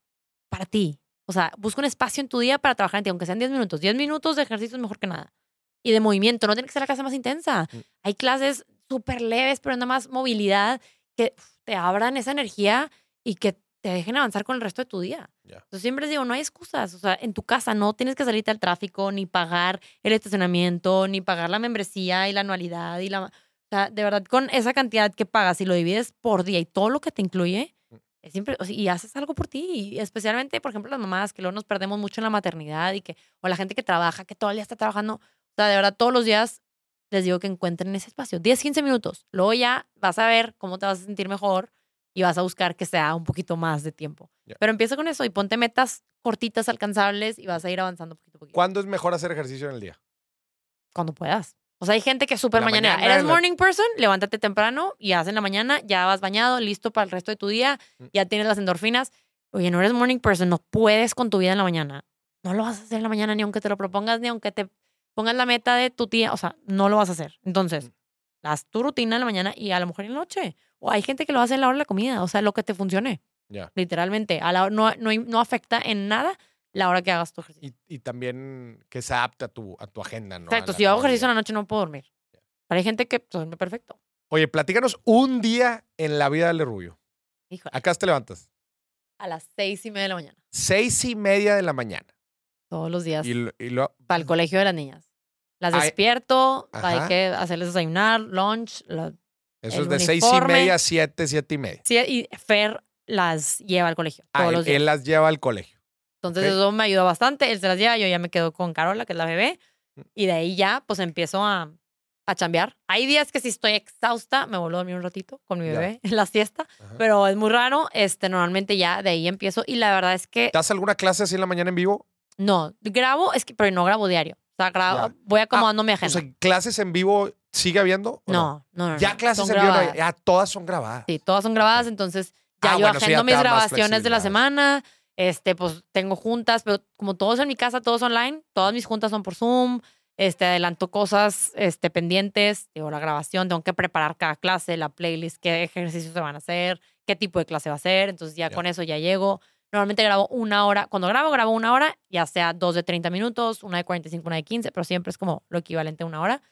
para ti. O sea, busca un espacio en tu día para trabajar en ti, aunque sean 10 minutos. 10 minutos de ejercicio es mejor que nada. Y de movimiento. No tiene que ser la clase más intensa. Mm. Hay clases súper leves, pero nada más movilidad que te abran esa energía y que te dejen avanzar con el resto de tu día. Ya. Entonces siempre les digo, no hay excusas. O sea, en tu casa no tienes que salirte al tráfico, ni pagar el estacionamiento, ni pagar la membresía y la anualidad y la... O sea, de verdad, con esa cantidad que pagas y lo divides por día y todo lo que te incluye, siempre, o sea, y haces algo por ti, y especialmente, por ejemplo, las mamás que luego nos perdemos mucho en la maternidad y que, o la gente que trabaja, que todo el día está trabajando, o sea, de verdad, todos los días les digo que encuentren ese espacio, 10, 15 minutos, luego ya vas a ver cómo te vas a sentir mejor y vas a buscar que sea un poquito más de tiempo. Pero empieza con eso y ponte metas cortitas, alcanzables y vas a ir avanzando poquito a poquito. ¿Cuándo es mejor hacer ejercicio en el día? Cuando puedas. O sea, hay gente que es súper mañanera. mañana, Eres la- morning person, levántate temprano y haz en la mañana, ya vas bañado, listo para el resto de tu día, Mm. ya tienes las endorfinas. Oye, no eres morning person, no puedes con tu vida en la mañana. No lo vas a hacer en la mañana ni aunque te lo propongas, ni aunque te pongas la meta de tu tía, o sea, no lo vas a hacer. Entonces, Mm. haz tu rutina en la mañana y a lo mejor en la noche. O hay gente que lo hace en la hora de la comida, o sea, lo que te funcione, literalmente. A la, no, no, no afecta en nada la hora que hagas tu ejercicio. Y, y también que se adapte a tu, a tu agenda, ¿no? A Exacto, si yo hago ejercicio en la noche no puedo dormir. Pero hay gente que pues, duerme perfecto. Oye, platícanos un día en la vida del Rubio. Híjole. Acá te levantas. A las seis y media de la mañana. Seis y media de la mañana. Todos los días. Y, lo- y lo- Para el colegio de las niñas. Las Ay, despierto, hay que hacerles desayunar, lunch. la- eso es de seis y media a siete, siete y media. sí, y Fer las lleva al colegio. Ah, Todos él, los días. él las lleva al colegio. Entonces ok. eso me ayuda bastante. Él se las lleva, yo ya me quedo con Carola, que es la bebé. Mm. Y de ahí ya, pues empiezo a, a chambear. Hay días que si estoy exhausta, me vuelvo a dormir un ratito con mi bebé en la siesta. Ajá. Pero es muy raro. Este, normalmente ya de ahí empiezo. Y la verdad es que ¿Das alguna clase así en la mañana en vivo? no, grabo, es que, pero no grabo diario. O sea, grabo, voy acomodando mi O agenda. sea, ¿clases en vivo sigue habiendo? o no, no, no. Ya clases son en vivo, no ya todas son grabadas. Sí, todas son grabadas, entonces ya Ah, yo bueno, sí, ya agendo te mis grabaciones de la semana. Este, pues tengo juntas, pero como todos en mi casa, todos online, todas mis juntas son por Zoom. Este, adelanto cosas este, pendientes, digo, la grabación, tengo que preparar cada clase, la playlist, qué ejercicios se van a hacer, qué tipo de clase va a ser. Entonces ya con eso ya llego. Normalmente grabo una hora, cuando grabo, grabo una hora, ya sea dos de 30 minutos, una de 45, una de 15, pero siempre es como lo equivalente a una hora.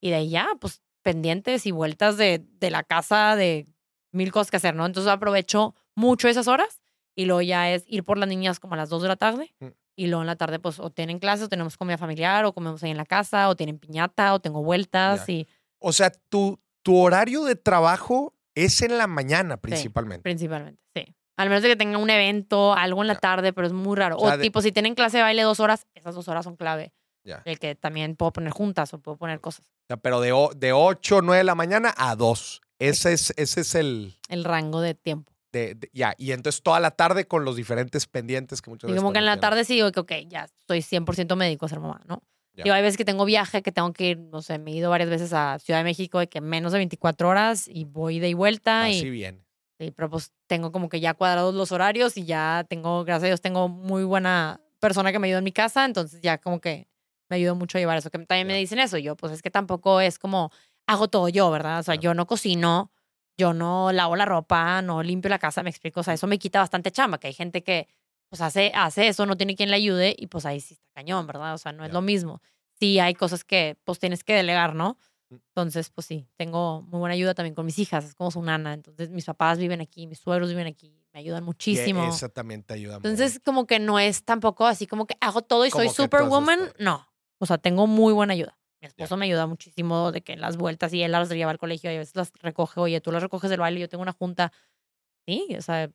Y de ahí ya, pues pendientes y vueltas de, de la casa, de mil cosas que hacer, ¿no? Entonces aprovecho mucho esas horas y luego ya es ir por las niñas como a las 2 de la tarde Mm. y luego en la tarde pues o tienen clases o tenemos comida familiar o comemos ahí en la casa o tienen piñata o tengo vueltas Ya. y O sea, tu, tu horario de trabajo es en la mañana principalmente. principalmente, sí. Al menos de que tenga un evento, algo en la Ya. tarde, pero es muy raro. O sea, O, de- tipo, si tienen clase de baile dos horas, esas dos horas son clave. Ya. El que también puedo poner juntas o puedo poner cosas. O sea, pero de, o- de 8 o 9 de la mañana a 2. Ese es, ese es el... El rango de tiempo. De- de- ya, y entonces toda la tarde con los diferentes pendientes que muchas Y veces... como que en la tienen. tarde sí digo que, ok, ya estoy 100% médico a ser mamá, ¿no? Ya. Digo, hay veces que tengo viaje, que tengo que ir, no sé, me he ido varias veces a Ciudad de México de que menos de 24 horas y voy de y vuelta. Así y, bien. sí, pero pues tengo como que ya cuadrados los horarios y ya tengo, gracias a Dios, tengo muy buena persona que me ayuda en mi casa, entonces ya como que me ayuda mucho a llevar eso. Que también me dicen eso, y yo pues es que tampoco es como hago todo yo, ¿verdad? O sea, yo no cocino, yo no lavo la ropa, no limpio la casa, me explico, o sea, eso me quita bastante chamba, que hay gente que pues hace, hace eso, no tiene quien le ayude y pues ahí sí está cañón, ¿verdad? O sea, no es lo mismo. Sí hay cosas que pues tienes que delegar, ¿no? Mm. Entonces, pues sí, tengo muy buena ayuda también con mis hijas, es como su nana. Entonces, mis papás viven aquí, mis suegros viven aquí, me ayudan Y muchísimo. esa también te ayuda mucho. Entonces, como que no es tampoco así como que hago todo y soy Como superwoman. No. O sea, tengo muy buena ayuda. Mi esposo me ayuda muchísimo de que en las vueltas y él las lleva al colegio y a veces las recoge. Oye, tú las recoges del baile, yo tengo una junta. Sí, o sea,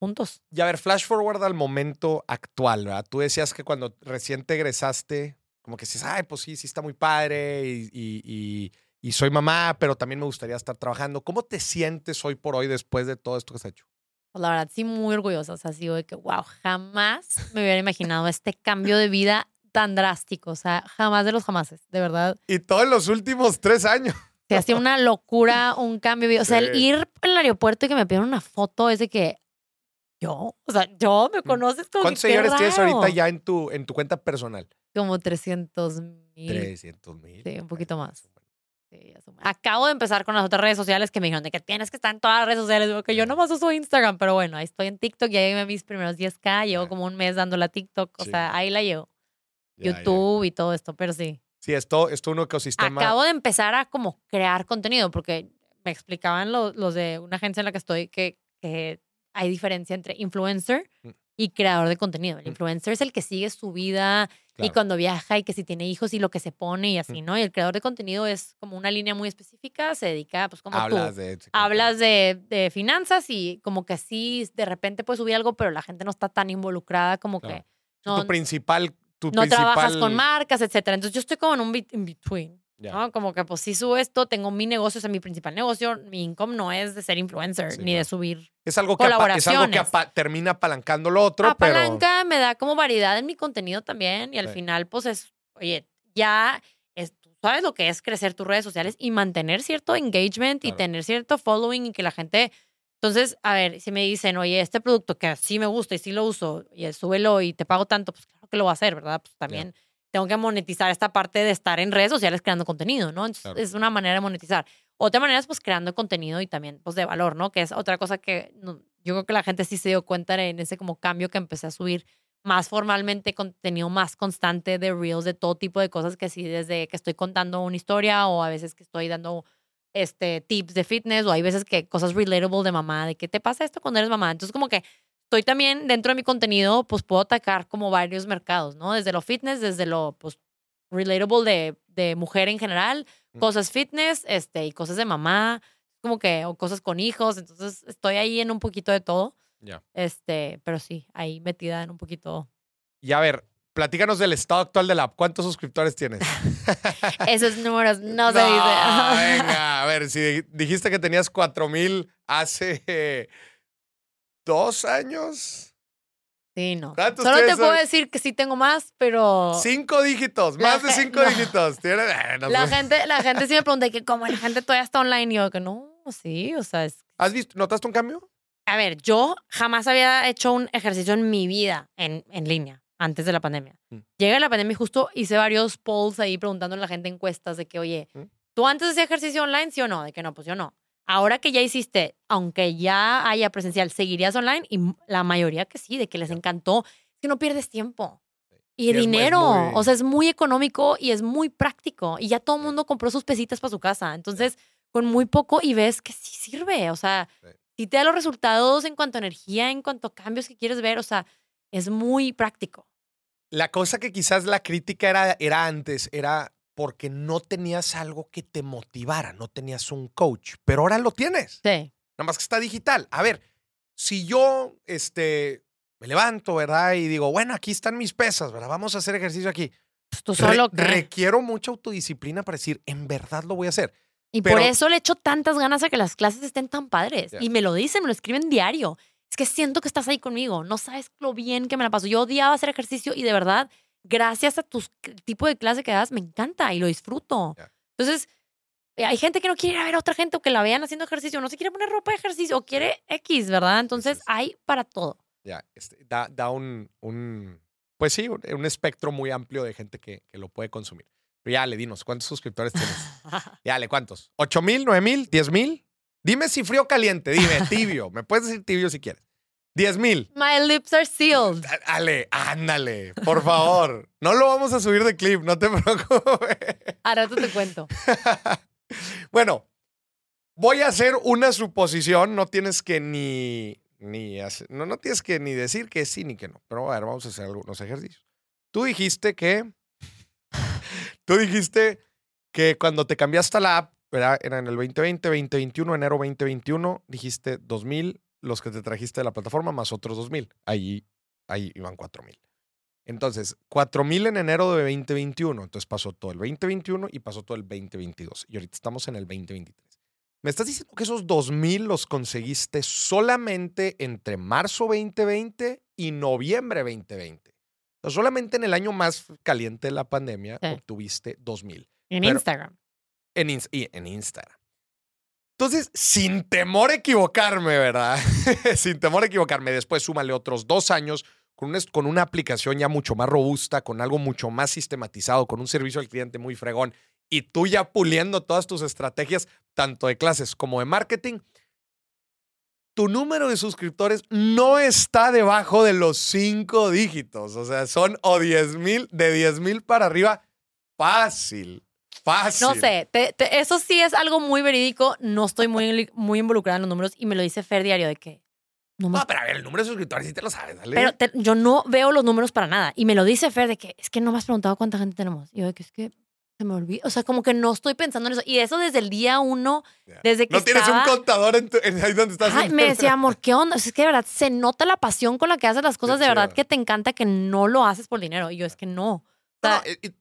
juntos. Y a ver, flash forward al momento actual, ¿verdad? Tú decías que cuando recién te egresaste, como que dices, ay, pues sí, sí está muy padre y, y- y- y soy mamá, pero también me gustaría estar trabajando. ¿Cómo te sientes hoy por hoy después de todo esto que has hecho? Pues la verdad, sí, muy orgullosa. O sea, sí, de que, wow, jamás me hubiera imaginado este cambio de vida tan drástico. O sea, jamás de los jamases, de verdad. Y todo en los últimos tres años. Se hacía una locura, un cambio. O sea, el ir el aeropuerto y que me pidieron una foto es de que yo, o sea, yo me conoces como Mm. ¿Cuántos que, seguidores tienes ahorita raro. ya en tu, en tu cuenta personal? Como 300 mil. 300 mil. Sí, un poquito más. Sí, Acabo de empezar con las otras redes sociales que me dijeron de que tienes que estar en todas las redes sociales. Digo que yo nomás uso Instagram, pero bueno, ahí estoy en TikTok, ya llegué a mis primeros 10K, llevo como un mes dándola a TikTok, o Sí. sea, ahí la llevo. YouTube y todo esto, pero sí. Sí, esto es todo un ecosistema. Acabo de empezar a como crear contenido, porque me explicaban los, los de una agencia en la que estoy que, que hay diferencia entre influencer Mm. y creador de contenido. El Mm. influencer es el que sigue su vida y cuando viaja y que si tiene hijos y lo que se pone y así, ¿no? Y el creador de contenido es como una línea muy específica, se dedica, pues como Hablas tú. de. Hablas de, de finanzas y como que sí, de repente puedes subir algo, pero la gente no está tan involucrada como Claro. que no, tu principal. Tu no principal, trabajas con marcas, etcétera. Entonces yo estoy como en un bit in between. Ya. ¿no? Como que pues sí subo esto, tengo mi negocio, ese es mi principal negocio, mi income no es de ser influencer Sí, ni de claro. subir. Es algo que, apa- es algo que Colaboraciones. apa- termina apalancando lo otro, pero. Apalanca me da como variedad en mi contenido también y al Sí. final pues es, oye, ya es, tú sabes lo que es crecer tus redes sociales y mantener cierto engagement y Claro. tener cierto following y que la gente... Entonces, a ver, si me dicen, oye, este producto que sí me gusta y sí lo uso, y súbelo y te pago tanto, pues que lo voy a hacer, ¿verdad? Pues también tengo que monetizar esta parte de estar en redes sociales creando contenido, ¿no? Entonces, Claro. es una manera de monetizar. Otra manera es pues creando contenido y también pues de valor, ¿no? Que es otra cosa que no- yo creo que la gente sí se dio cuenta en ese como cambio que empecé a subir más formalmente contenido más constante de reels, de todo tipo de cosas que sí, desde que estoy contando una historia o a veces que estoy dando este, tips de fitness o hay veces que cosas relatable de mamá, de qué te pasa esto cuando eres mamá. Entonces como que estoy también dentro de mi contenido, pues puedo atacar como varios mercados, ¿no? Desde lo fitness, desde lo pues relatable de, de mujer en general, Mm. cosas fitness, este, y cosas de mamá, como que, o cosas con hijos. Entonces estoy ahí en un poquito de todo. Ya. Este, pero sí, ahí metida en un poquito. Y a ver, platícanos del estado actual de la app. ¿Cuántos suscriptores tienes? Esos números no, se dice. venga, a ver, si dijiste que tenías 4000 hace dos años, Sí, no. ¿Cuántos Solo te puedo decir que sí tengo más, pero cinco dígitos, La más de cinco no. dígitos. Tienes- eh, no la gente, la gente sí me pregunta que como la gente todavía está online y yo que no, sí, o sea, es ¿Has visto, notaste un cambio? A ver, yo jamás había hecho un ejercicio en mi vida en, en línea antes de la pandemia. Mm. Llega la pandemia y justo hice varios polls ahí preguntando a la gente encuestas de que, oye, Mm. ¿tú antes hacías ejercicio online, sí o no? De que no, pues yo no. Ahora que ya hiciste, aunque ya haya presencial, ¿seguirías online? Y la mayoría que sí, de que les encantó. Es que no pierdes tiempo. Y dinero, muy- o sea, es muy económico y es muy práctico. Y ya todo el mundo compró sus pesitas para su casa. Entonces, con muy poco y ves que sí sirve. O sea, Sí. si te da los resultados en cuanto a energía, en cuanto a cambios que quieres ver, o sea, es muy práctico. La cosa que quizás la crítica era, era antes, era porque no tenías algo que te motivara, no tenías un coach, pero ahora lo tienes. Sí. Nada más que está digital. A ver, si yo este, me levanto, ¿verdad? Y digo, bueno, aquí están mis pesas, ¿verdad? Vamos a hacer ejercicio aquí. Pues tú Re- solo que. requiero mucha autodisciplina para decir, en verdad lo voy a hacer. Y por eso le echo tantas ganas a que las clases estén tan padres. Y me lo dicen, me lo escriben diario. Es que siento que estás ahí conmigo. No sabes lo bien que me la paso. Yo odiaba hacer ejercicio y de verdad, gracias a tu tipo de clase que das, me encanta y lo disfruto. Entonces, eh, hay gente que no quiere ir a ver a otra gente o que la vean haciendo ejercicio, no se quiere poner ropa de ejercicio o quiere X, ¿verdad? Entonces, hay para todo. Ya, este, da, da un, un, pues sí, un, un espectro muy amplio de gente que, que lo puede consumir. Pero ya, le dinos, ¿cuántos suscriptores tienes? Ya, le, ¿cuántos? ¿8 mil, 9 mil, 10 mil? Dime si frío o caliente, dime, tibio. Me puedes decir tibio si quieres. 10 mil. My lips are sealed. Ale, ándale, por favor. No lo vamos a subir de clip, no te preocupes. A rato te cuento. bueno, voy a hacer una suposición. No tienes que ni, ni hacer- no, no tienes que ni decir que sí ni que no. Pero a ver, vamos a hacer algunos ejercicios. Tú dijiste que, tú dijiste que cuando te cambiaste a la app, ¿verdad? Era en el 2020, 2021, enero 2021, dijiste 2000 los que te trajiste de la plataforma más otros 2000. Ahí, ahí iban 4000. Entonces, 4000 en enero de 2021. Entonces pasó todo el 2021 y pasó todo el 2022. Y ahorita estamos en el 2023. ¿Me estás diciendo que esos 2000 los conseguiste solamente entre marzo 2020 y noviembre 2020? O sea, solamente en el año más caliente de la pandemia Sí. obtuviste 2000 En Pero- Instagram. en, y en Instagram. Entonces, sin temor a equivocarme, ¿verdad? sin temor a equivocarme, después súmale otros dos años con una, con una aplicación ya mucho más robusta, con algo mucho más sistematizado, con un servicio al cliente muy fregón, y tú ya puliendo todas tus estrategias, tanto de clases como de marketing, tu número de suscriptores no está debajo de los cinco dígitos. O sea, son o 10 mil, de 10 mil para arriba, fácil. Fácil. No sé, te- te- eso sí es algo muy verídico. No estoy muy, muy involucrada en los números y me lo dice Fer diario de que No me No, pero a ver, el número de suscriptores sí te lo sabes, dale. Pero te- yo no veo los números para nada. Y me lo dice Fer de que es que no me has preguntado cuánta gente tenemos. Y yo de que es que se me olvida. O sea, como que no estoy pensando en eso. Y eso desde el día uno, Ya. desde que no tienes estaba... un contador en, tu- en ahí donde estás. Ay, me decía, amor, ¿qué onda? O sea, es que de verdad se nota la pasión con la que haces las cosas. De verdad chido. que te encanta que no lo haces por dinero. Y yo, es que no. O No, sea, no, eh, eh,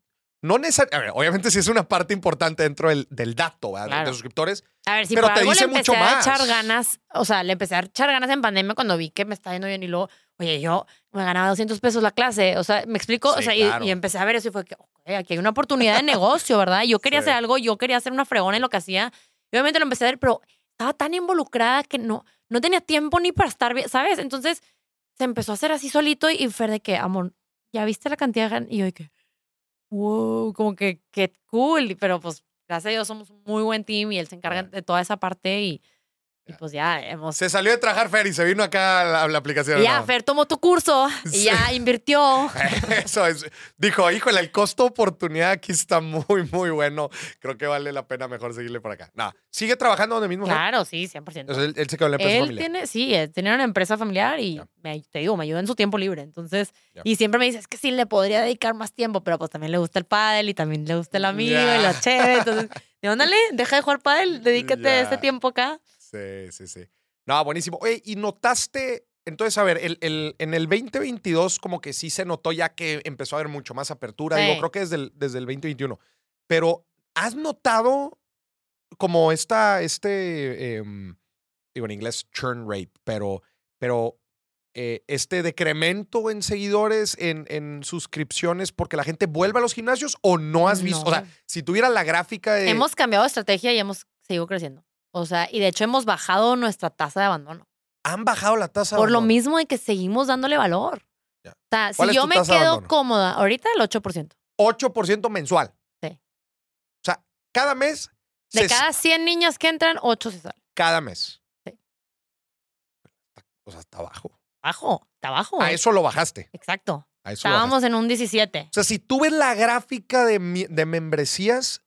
no necesariamente. Obviamente sí es una parte importante dentro del, del dato, ¿verdad? De- Claro. De suscriptores. a ver, si pero por te algo dice le empecé mucho a más. echar ganas, o sea, le empecé a echar ganas en pandemia cuando vi que me estaba yendo bien y luego, oye, yo me ganaba 200 pesos la clase. O sea, me explico. o sea, y- claro. y, empecé a ver eso y fue que, ok, aquí hay una oportunidad de negocio, ¿verdad? Yo quería Sí. hacer algo, yo quería hacer una fregona en lo que hacía. Y obviamente lo empecé a ver, pero estaba tan involucrada que no, no tenía tiempo ni para estar bien, ¿sabes? Entonces se empezó a hacer así solito y Fer de que, amor, ¿ya viste la cantidad de gan-?" Y yo de que, wow, como que, qué cool. Pero pues, gracias a Dios somos un muy buen team y él se encarga de toda esa parte y, y pues ya hemos... Se salió de trabajar Fer y se vino acá a la, a la aplicación. y ya, ¿no? Fer tomó tu curso y Sí. ya invirtió. Eso es. Dijo, híjole, el costo oportunidad aquí está muy, muy bueno. Creo que vale la pena mejor seguirle por acá. Nada, sigue trabajando donde mismo. Fer? Claro, sí, 100%. Entonces, él, él se quedó en la empresa Él familiar. tiene, sí, él tiene una empresa familiar y Ya. me, te digo, me ayuda en su tiempo libre. Entonces, Ya. y siempre me dice, es que sí le podría dedicar más tiempo, pero pues también le gusta el pádel y también le gusta el amigo Ya. y la chévere. Entonces, ándale, deja de jugar pádel, dedícate este tiempo acá. Sí, sí, sí. No, buenísimo. Oye, y notaste, entonces, a ver, el, el- en el 2022 como que sí se notó ya que empezó a haber mucho más apertura. Digo, Sí. creo que desde el, desde el 2021. Pero, ¿has notado como esta, este, em, digo en inglés, churn rate, pero, pero eh, este decremento en seguidores, en, en suscripciones, porque la gente vuelve a los gimnasios o no has visto? O sea, si tuviera la gráfica de... Hemos cambiado de estrategia y hemos seguido creciendo. O sea, y de hecho hemos bajado nuestra tasa de abandono. Han bajado la tasa. de Por lo mismo de que seguimos dándole valor. Ya. O sea, ¿Cuál si yo me quedo cómoda, ahorita el 8%. 8% mensual. Sí. O sea, cada mes. De se- cada 100 niñas que entran, 8 se salen. cada mes. Sí. O sea, está bajo. Bajo, está bajo. A eso lo bajaste. Exacto. A eso lo bajaste. Estábamos en un 17. O sea, si tú ves la gráfica de, de membresías,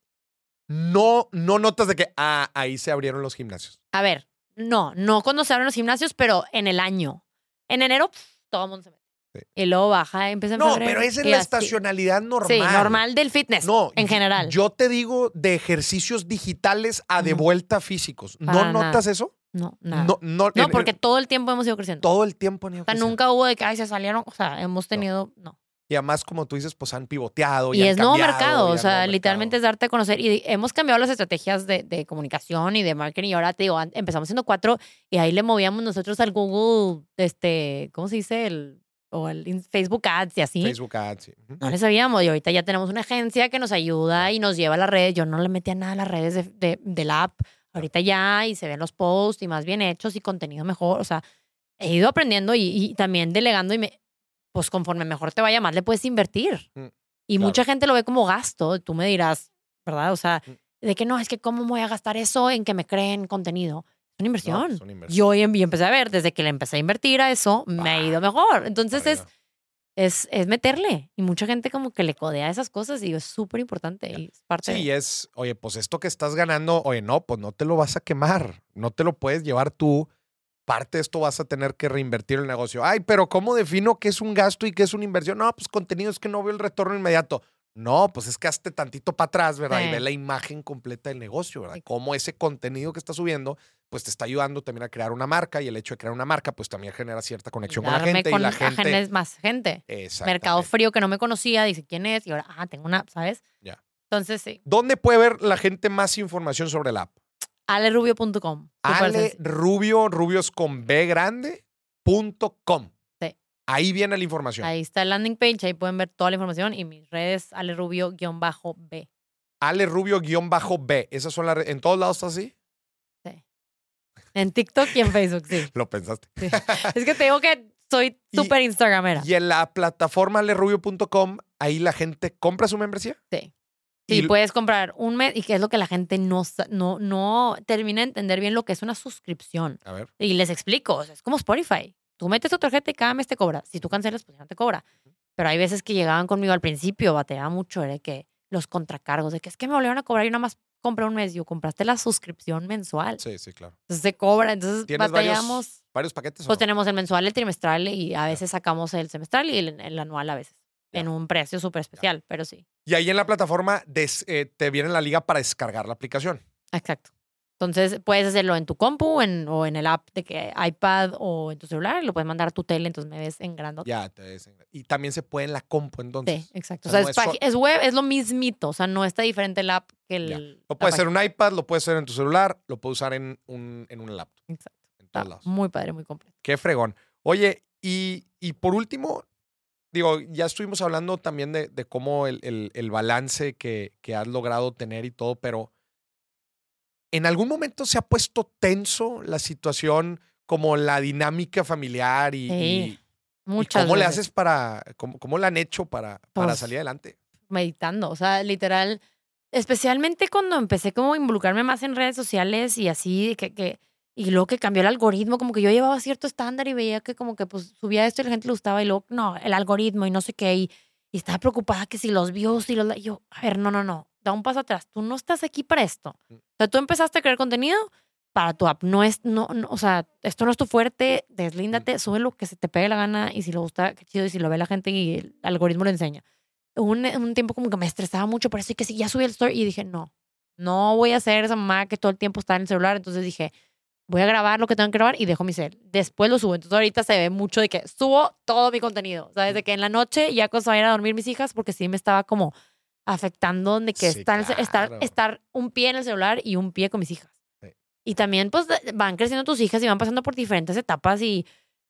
no, no notas de que ah, ahí se abrieron los gimnasios. A ver, no, no cuando se abren los gimnasios, pero en el año. En enero, pf, todo el mundo se mete. Sí. Y luego baja, empieza en No, febrero, pero esa es y la así. estacionalidad normal. Sí, normal del fitness. No, en general. Yo te digo de ejercicios digitales a de vuelta físicos. ¿No notas eso? no, nada. No, no, No, en- porque todo el tiempo hemos ido creciendo. todo el tiempo han ido O sea, creciendo. nunca hubo de que, ay, se salieron. O sea, hemos tenido, no. Y además, como tú dices, pues han pivoteado. Y han es nuevo mercado, y o sea, literalmente mercado. es darte a conocer. Y hemos cambiado las estrategias de, de comunicación y de marketing. Y ahora te digo, empezamos siendo cuatro y ahí le movíamos nosotros al Google, este, ¿cómo se dice? El, o el Facebook Ads y así. Facebook Ads. sí. No le sabíamos. Y ahorita ya tenemos una agencia que nos ayuda y nos lleva a las redes. Yo no le metía nada a las redes de, de, de la app. Ahorita ya y se ven los posts y más bien hechos y contenido mejor. O sea, he ido aprendiendo y, y también delegando y me, pues conforme mejor te vaya, más le puedes invertir. Mm, Y claro. mucha gente lo ve como gasto. Tú me dirás, ¿verdad? O sea, Mm. de que no, es que cómo voy a gastar eso en que me creen contenido. Es una No, inversión. es una inversión. Yo em- y empecé a ver, desde que le empecé a invertir a eso, me ha ido mejor. Entonces es, es, es meterle. Y mucha gente como que le codea esas cosas y es súper importante. Y es parte Sí, de- es, oye, pues esto que estás ganando, oye, no, pues no te lo vas a quemar, no te lo puedes llevar tú. Parte de esto vas a tener que reinvertir el negocio. Ay, pero ¿cómo defino qué es un gasto y qué es una inversión? No, pues contenido es que no veo el retorno inmediato. No, pues es que hazte tantito para atrás, ¿verdad? Y ve la imagen completa del negocio, ¿verdad? Sí. Cómo ese contenido que estás subiendo, pues te está ayudando también a crear una marca y el hecho de crear una marca, pues también genera cierta conexión con la gente con y la gente. más gente. Mercado frío que no me conocía, dice quién es y ahora, ah, tengo una, ¿sabes? Ya. Entonces sí, ¿Dónde puede ver la gente más información sobre la app? alerubio.com. Ale. Rubio, rubios con B grande, punto com. Sí. Ahí viene la información. Ahí está el landing page, ahí pueden ver toda la información y mis redes alerubio-b. Ale Rubio guion bajo B. Esas son las re- ¿En todos lados está así? Sí. En TikTok y en Facebook, sí. Lo pensaste. sí. Es que te digo que soy súper Instagramera. Y en la plataforma alerubio.com, ahí la gente compra su membresía. Sí. Y Sí, puedes comprar un mes y que es lo que la gente no, no, no termina de entender bien lo que es una suscripción. A ver. Y les explico, o sea, es como Spotify. Tú metes tu tarjeta y cada mes te cobra. Si tú cancelas, pues ya no te cobra. Pero hay veces que llegaban conmigo al principio, bateaba mucho, era que los contracargos, de que es que me volvieron a cobrar y nada más compré un mes. Yo compraste la suscripción mensual. Sí, sí, claro. Entonces se cobra. Entonces ¿Tienes batallamos. varios, varios paquetes? Pues no? tenemos el mensual, el trimestral y a veces sacamos el semestral y el, el anual a veces. Ya. En un precio súper especial, pero sí. Y ahí en la plataforma des- eh, te viene la liga para descargar la aplicación. Exacto. Entonces puedes hacerlo en tu compu en- o en el app de que iPad o en tu celular. Lo puedes mandar a tu tele, entonces me ves en grandote. Ya, te des- y también se puede en la compu entonces. Sí, exacto. o O sea, no es, es web, es lo mismito. O sea, no está diferente el app que el. Ya. Lo puede ser página. un iPad, lo puede ser en tu celular, lo puedes usar en un, en un laptop, Exacto. en Está todos lados. muy padre, muy completo. Qué fregón. Oye, y, y por último, digo, ya estuvimos hablando también de, de cómo el, el- el balance que, que has logrado tener y todo, pero ¿en algún momento se ha puesto tenso la situación como la dinámica familiar y, Sí, y- cómo le haces para, cómo, cómo le han hecho para, para Pues, salir adelante? meditando. O sea, literal, especialmente cuando empecé como a involucrarme más en redes sociales y así, que, que, y luego que cambió el algoritmo, como que yo llevaba cierto estándar y veía que como que pues subía esto y la gente le gustaba y luego, no, el algoritmo y no sé qué, y, y estaba preocupada que si los views y los... y yo, a ver, no, no, no, da un paso atrás, tú no estás aquí para esto. Mm. O sea, tú empezaste a crear contenido para tu app, no es, no, no, o sea, esto no es tu fuerte, deslíndate, sube lo que se te pegue la gana y si le gusta, qué chido, y si lo ve la gente y el algoritmo lo enseña un, un tiempo como que me estresaba mucho por eso y que sí, ya subí el story y dije, no, no voy a ser esa mamá que todo el tiempo está en el celular. Entonces dije, voy a grabar lo que tengo que grabar y dejo mi cel. Después lo subo. Entonces ahorita se ve mucho de que subo todo mi contenido. O sea, desde que en la noche ya cuando se vayan a dormir mis hijas, porque sí me estaba como afectando de que Sí, estar, estar, claro. estar un pie en el celular y un pie con mis hijas. Sí. Y también pues van creciendo tus hijas y van pasando por diferentes etapas y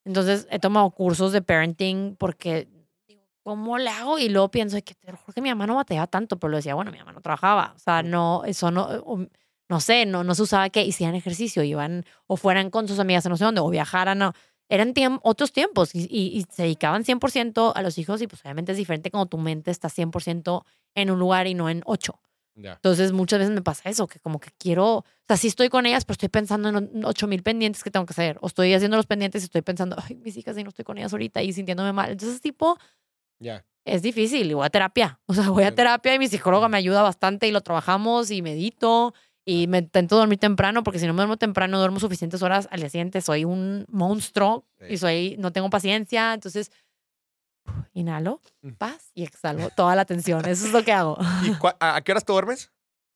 entonces he tomado cursos de parenting porque digo, ¿cómo le hago? Y luego pienso que te lo juro que mi mamá no batallaba tanto, pero lo decía, bueno, mi mamá no trabajaba, o sea, no, eso no, o- no sé, no, no se usaba que hicieran ejercicio, iban o fueran con sus amigas a no sé dónde, o viajaran. Eran tiemp- otros tiempos y, y- y se dedicaban 100% a los hijos y pues obviamente es diferente cuando tu mente está 100% en un lugar y no en ocho. Ya. Entonces muchas veces me pasa eso, que como que quiero, o sea, sí estoy con ellas, pero estoy pensando en ocho mil pendientes que tengo que hacer. O estoy haciendo los pendientes y estoy pensando, ay, mis hijas, y no estoy con ellas ahorita y sintiéndome mal. Entonces, tipo, Ya. es difícil y voy a terapia. O sea, voy a terapia y mi psicóloga me ayuda bastante y lo trabajamos y medito y me intento dormir temprano porque si no me duermo temprano, duermo suficientes horas al día siguiente, soy un monstruo Sí. y soy, no tengo paciencia. Entonces, inhalo, paz y exhalo toda la tensión. Eso es lo que hago. ¿Y a, qué horas te duermes?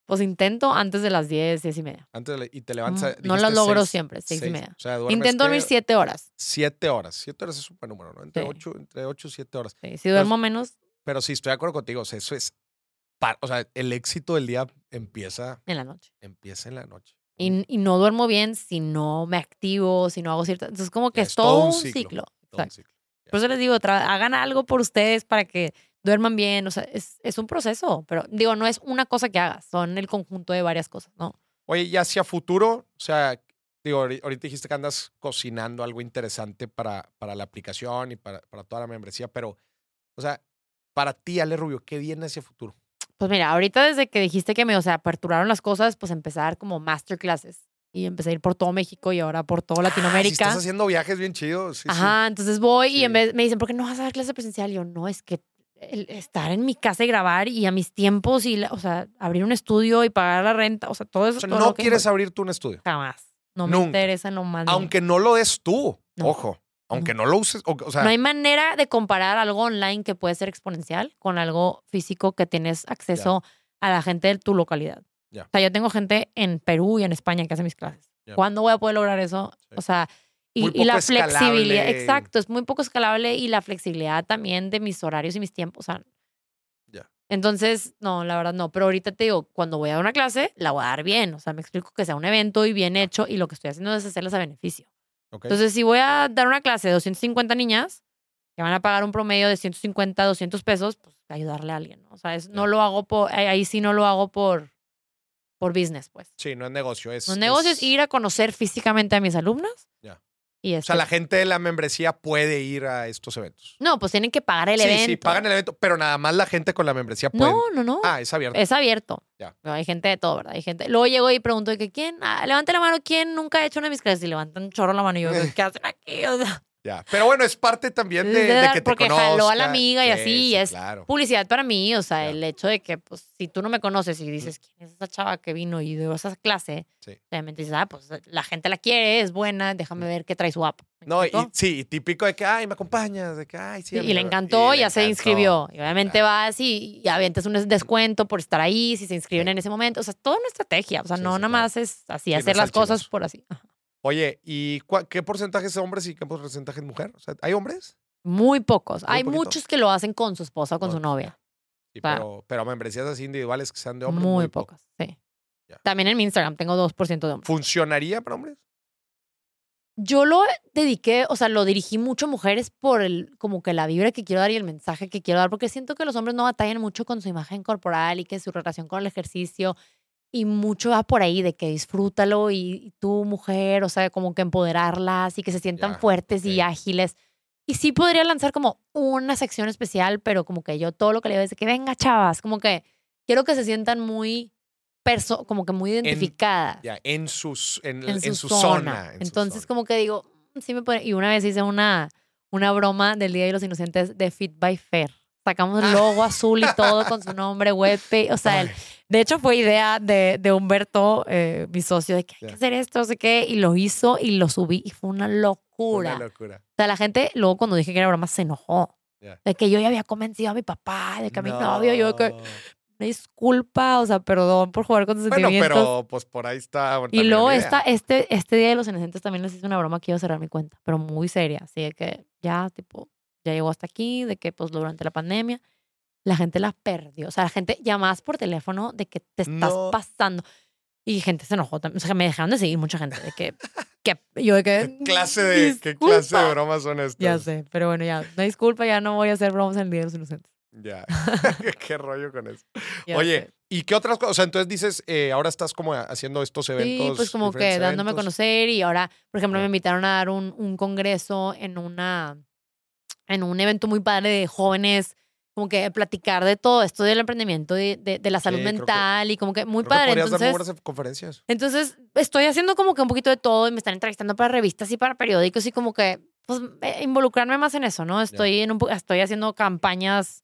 Pues intento antes de las 10, 10 y media. Antes de la- y te levantas. Mm, no dijiste lo logro seis- siempre, seis y seis. media. O sea, Intento dormir que 7 horas. siete horas. Siete horas es un buen número, ¿no? Entre Sí. ocho, entre ocho y siete horas. Sí, si duermo menos, Pero sí, estoy de acuerdo contigo. O sea, eso es. Pa- o sea, el éxito del día empieza, en la noche. empieza en la noche. Y, y no duermo bien si no me activo, si no hago ciertas... Entonces, como que Ya, es todo un ciclo. Todo un ciclo. Por eso les digo, hagan algo por ustedes para que duerman bien. O sea, es, es un proceso. Pero digo, no es una cosa que hagas, son el conjunto de varias cosas, ¿no? Oye, y hacia futuro, o sea, digo, ahori- ahorita dijiste que andas cocinando algo interesante para, para la aplicación y para, para toda la membresía, pero, o sea, para ti, Ale Rubio, ¿qué viene hacia futuro? Pues mira, ahorita desde que dijiste que me, o sea, aperturaron las cosas, pues empezar como masterclasses. Y empecé a ir por todo México y ahora por toda Ah, si Latinoamérica. estás haciendo viajes bien chidos. Sí, sí. Ajá, entonces voy y en vez me dicen, ¿por qué no vas a dar clase presencial? Y yo, no, es que el estar en mi casa y grabar y a mis tiempos y, la- o sea, abrir un estudio y pagar la renta, o sea, todo eso. O sea, todo no que quieres abrir tú un estudio. Jamás. No me interesa en lo más. Aunque no lo des tú, No. ojo. Aunque no lo uses, o, o sea, No hay manera de comparar algo online que puede ser exponencial con algo físico que tienes acceso a la gente de tu localidad. Ya. O sea, yo tengo gente en Perú y en España que hace mis clases. ¿Cuándo voy a poder lograr eso? Sí. O sea, y, la flexibilidad, exacto, es muy poco escalable y la flexibilidad también de mis horarios y mis tiempos. O sea, entonces, no, la verdad no. Pero ahorita te digo, cuando voy a dar una clase, la voy a dar bien. O sea, me explico que sea un evento y bien hecho y lo que estoy haciendo es hacerlas a beneficio. Ok. Entonces, si voy a dar una clase de 250 niñas que van a pagar un promedio de 150, 200 pesos, pues ayudarle a alguien. ¿no? O sea, es- no lo hago por, ahí- sí no lo hago por, por business, pues. sí, no es negocio, es... Negocios es- es ir a conocer físicamente a mis alumnos. Ya. Y O sea, la gente de la membresía puede ir a estos eventos. No, pues tienen que pagar el sí, evento. sí, pagan el evento, pero nada más la gente con la membresía puede. No, no, no. Ah, es abierto. Es abierto. Ya. No, hay gente de todo, ¿verdad? Hay gente. Luego llego y pregunto que quién, ah, levante la mano, ¿quién nunca ha hecho una de mis clases? Y levantan un chorro la mano y yo, ¿qué hacen aquí? O sea, Ya. Pero bueno, es parte también de, que te porque jaló a la amiga y Sí, así, sí, y es claro. Publicidad para mí, o sea, el hecho de que, pues, si tú no me conoces y dices, ¿quién es esa chava que vino y dio esa clase? Sí. Obviamente dices, ah, pues la gente la quiere, es buena, déjame ver qué trae su app. ¿Me No, y sí, y típico de que, ay, me acompañas, de que, ay, sí. Sí, y amiga", le encantó, le ya se encantó. inscribió. Y obviamente Claro. vas y, y avientas un descuento por estar ahí, si se inscriben en ese momento. O sea, es toda una estrategia. O sea, no nada más es así, hacer las cosas por así. Oye, ¿y qué porcentaje es hombres y qué porcentaje es mujer? O sea, ¿hay hombres? Muy pocos. Muy Hay poquito. muchos que lo hacen con su esposa o con su novia. Sí, pero, pero membresías así individuales que sean de hombres. Muy, poco. pocos, sí. También en mi Instagram tengo 2% de hombres. ¿Funcionaría para hombres? Yo lo dediqué, o sea, lo dirigí mucho a mujeres por el, como que la vibra que quiero dar y el mensaje que quiero dar, porque siento que los hombres no batallan mucho con su imagen corporal y que su relación con el ejercicio y mucho va por ahí de que disfrútalo y, y tú, mujer, o sea, como que empoderarlas y que se sientan Ya, fuertes y ágiles. Y sí podría lanzar como una sección especial, pero como que yo todo lo que le digo es de que venga, chavas, como que quiero que se sientan muy, perso como que muy identificadas Ya, en, sus, en, en su, en su zona. zona. en su Entonces, zona. como que digo, "Mm, sí me puede. Y una vez hice una, una broma del Día de los Inocentes de Fit by Fair. Sacamos el logo azul y todo con su nombre, web. O sea, el- Ay, de hecho fue idea de, de Humberto, eh, mi socio, de que hay que hacer esto, no sé qué. Y lo hizo y lo subí y fue una locura. Una locura. O sea, la gente luego cuando dije que era broma se enojó. Ya. De que yo ya había convencido a mi papá, de que a mi novio, yo que, disculpa, o sea, perdón por jugar con tus Bueno, sentimientos. pero pues por ahí está. Y luego esta, este, este Día de los Inocentes también les hice una broma que iba a cerrar mi cuenta, pero muy seria. Así de que ya, tipo, ya llegó hasta aquí, de que pues durante la pandemia la gente la perdió. O sea, la gente llamás por teléfono de que te estás No. pasando. Y gente se enojó también. O sea, me dejaron de seguir mucha gente. De que, que yo de que... ¿Qué clase de, ¿Qué clase de bromas son estas? Ya sé, pero bueno, ya, no disculpa, ya no voy a hacer bromas en el Día de los Inocentes. Ya. ¿Qué rollo con eso? Ya Oye, sé. ¿y qué otras cosas? O sea, entonces dices, eh, ahora estás como haciendo estos eventos. Sí, pues como que dándome a eventos. conocer y ahora, por ejemplo, me invitaron a dar un, un congreso en una en un evento muy padre de jóvenes, como que platicar de todo esto del emprendimiento, de, de, de la salud Sí, creo que- mental y como que muy Creo que padre. podrías dar muy Entonces, conferencias. entonces, estoy haciendo como que un poquito de todo y me están entrevistando para revistas y para periódicos y como que, pues, eh, involucrarme más en eso, ¿no? Estoy, en un, estoy haciendo campañas,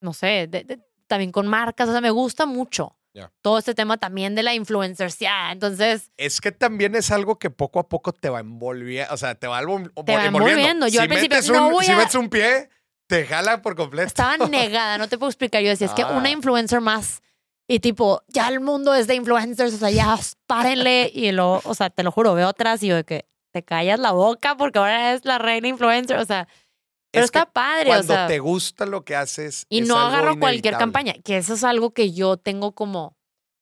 no sé, de- también con marcas, o sea, me gusta mucho. Ya. Todo este tema también de la influencer, ya. Entonces, Es que también es algo que poco a poco te va envolviendo, o sea, te va, envol- Te va envolviendo. envolviendo. Yo si al principio, metes no un, voy Si a- metes un pie, te jala por completo. estaba negada, no te puedo explicar. Yo decía, es que Ah. una influencer más y tipo, ya el mundo es de influencers, o sea, ya párenle. Y luego, o sea, te lo juro, veo atrás y yo de que te callas la boca porque ahora es la reina influencer, o sea, pero Es que está padre, o Cuando sea. te gusta lo que haces. Y es no algo agarro cualquier campaña, que eso es algo que yo tengo como,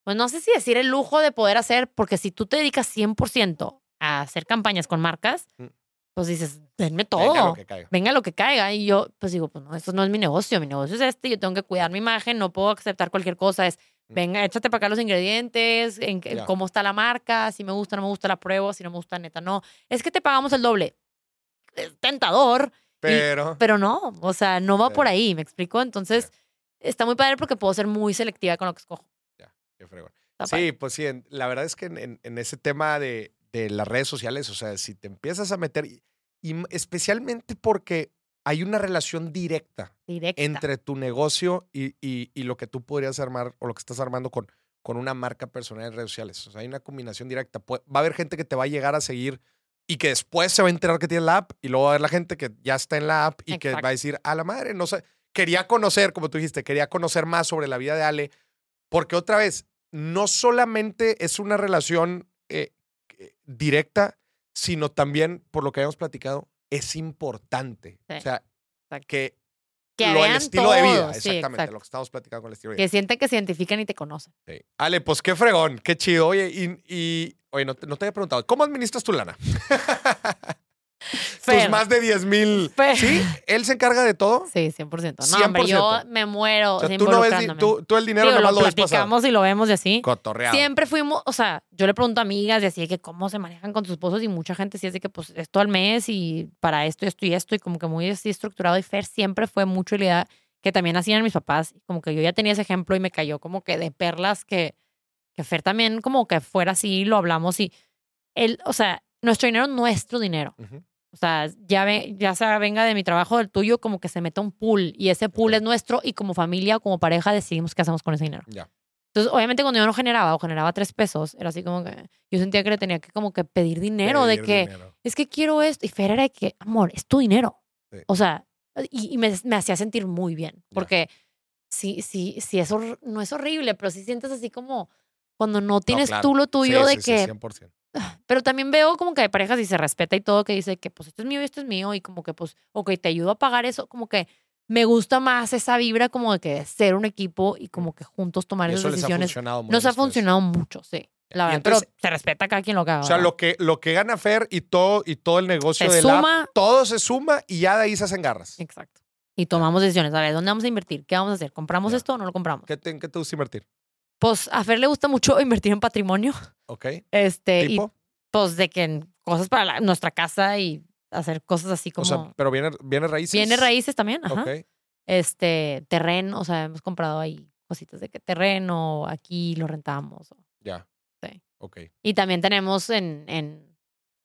pues no sé si decir el lujo de poder hacer, porque si tú te dedicas 100% a hacer campañas con marcas, Mm. pues dices, denme todo. Venga, lo que caiga. venga lo que caiga. Y yo, pues digo, pues no, esto no es mi negocio, mi negocio es este, yo tengo que cuidar mi imagen, no puedo aceptar cualquier cosa. Es, Mm. venga, échate para acá los ingredientes, en, cómo está la marca, si me gusta, no me gusta, la pruebo, si no me gusta, neta, no. Es que te pagamos el doble. Es tentador, Pero. pero no, o sea, no va Ya. por ahí, ¿me explico? Entonces, está muy padre porque puedo ser muy selectiva con lo que escojo. Qué fregón. Está padre. Sí, pues sí, en- la verdad es que en, en- en ese tema de, de las redes sociales, o sea, si te empiezas a meter, y, y m- especialmente porque hay una relación directa Directa. entre tu negocio y, y- y lo que tú podrías armar o lo que estás armando con, con una marca personal en redes sociales. O sea, hay una combinación directa. Va a haber gente que te va a llegar a seguir y que después se va a enterar que tiene la app y luego va a haber la gente que ya está en la app y que va a decir, a la madre, no sé, quería conocer, como tú dijiste, quería conocer más sobre la vida de Ale, porque otra vez, no solamente es una relación eh, eh, directa, sino también, por lo que habíamos platicado, es importante. Sí. O sea, Exacto. que, Que lo del vean estilo de vida, sí, exactamente, exacto. lo que estamos platicando con el estilo de vida. Que sienten que se identifican y te conocen. Sí. Ale, pues qué fregón, qué chido. Oye, y, y- oye, no no te había preguntado, ¿cómo administras tu lana? Tus Fer. más de 10 mil. ¿Sí? ¿Él se encarga de todo? Sí, 100%. No, hombre, yo 100%. me muero O sea, tú no ves, tú, tú el dinero Digo, nomás lo lo ves platicamos y lo vemos y así. Cotorreado. Siempre fuimos, o sea, yo le pregunto a amigas y así de que cómo se manejan con sus esposos y mucha gente sí es de que pues esto al mes y para esto, esto y esto y como que muy así estructurado y Fer siempre fue mucho la idea que también hacían mis papás y como que yo ya tenía ese ejemplo y me cayó como que de perlas que, que Fer también como que fuera así, lo hablamos y él, o sea, nuestro dinero es nuestro dinero. Ujú. O sea, ya, ve- ya sea venga de mi trabajo o del tuyo, como que se meta un pool y ese pool es nuestro y como familia o como pareja decidimos qué hacemos con ese dinero. Ya. Entonces, obviamente cuando yo no generaba o generaba tres pesos, era así como que yo sentía que le tenía que como que pedir dinero, de que dinero. es que quiero esto. Y Fer era de que, amor, es tu dinero. Sí. O sea, y, y me, me hacía sentir muy bien. Porque sí, sí, sí, es hor- no es horrible, pero sí sientes así como cuando no tienes claro. tú lo tuyo Sí, de sí, que 100%. Pero también veo como que hay parejas y se respeta y todo, que dice que pues esto es mío y esto es mío y como que pues, ok, te ayudo a pagar eso, como que me gusta más esa vibra como de que ser un equipo y como que juntos tomar esas ha decisiones. funcionado muy Nos ha a funcionado mucho, sí. La verdad, entonces- pero se respeta cada quien lo que haga. O sea, lo que, lo que gana Fer y todo, y todo el negocio Se de la suma. todo se suma y ya de ahí se hacen garras. Exacto. Y tomamos decisiones. A ver, ¿dónde vamos a invertir? ¿Qué vamos a hacer? ¿Compramos Ya. esto o no lo compramos? ¿Qué te, en qué te gusta invertir? Pues a Fer le gusta mucho invertir en patrimonio. ¿Ok? Este, y ¿Tipo? pues de que en cosas para la- nuestra casa y hacer cosas así como. O sea, pero viene, viene raíces. Viene raíces también, ajá. Ok. Este, terreno, o sea, hemos comprado ahí cositas de que terreno, aquí lo rentamos. Ya. Sí. Ok. Y también tenemos en, en,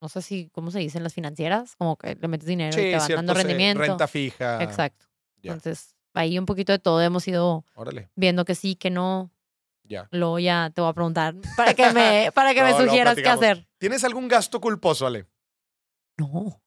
no sé si, ¿cómo se dice? En las financieras, como que le metes dinero y te van cierto. dando se- rendimiento. Renta fija. Exacto. ya. Entonces, ahí un poquito de todo hemos ido Órale. viendo que sí, que no. Ya. Luego ya te voy a preguntar para que me, para que me No, sugieras qué hacer. ¿Tienes algún gasto culposo, Ale? No,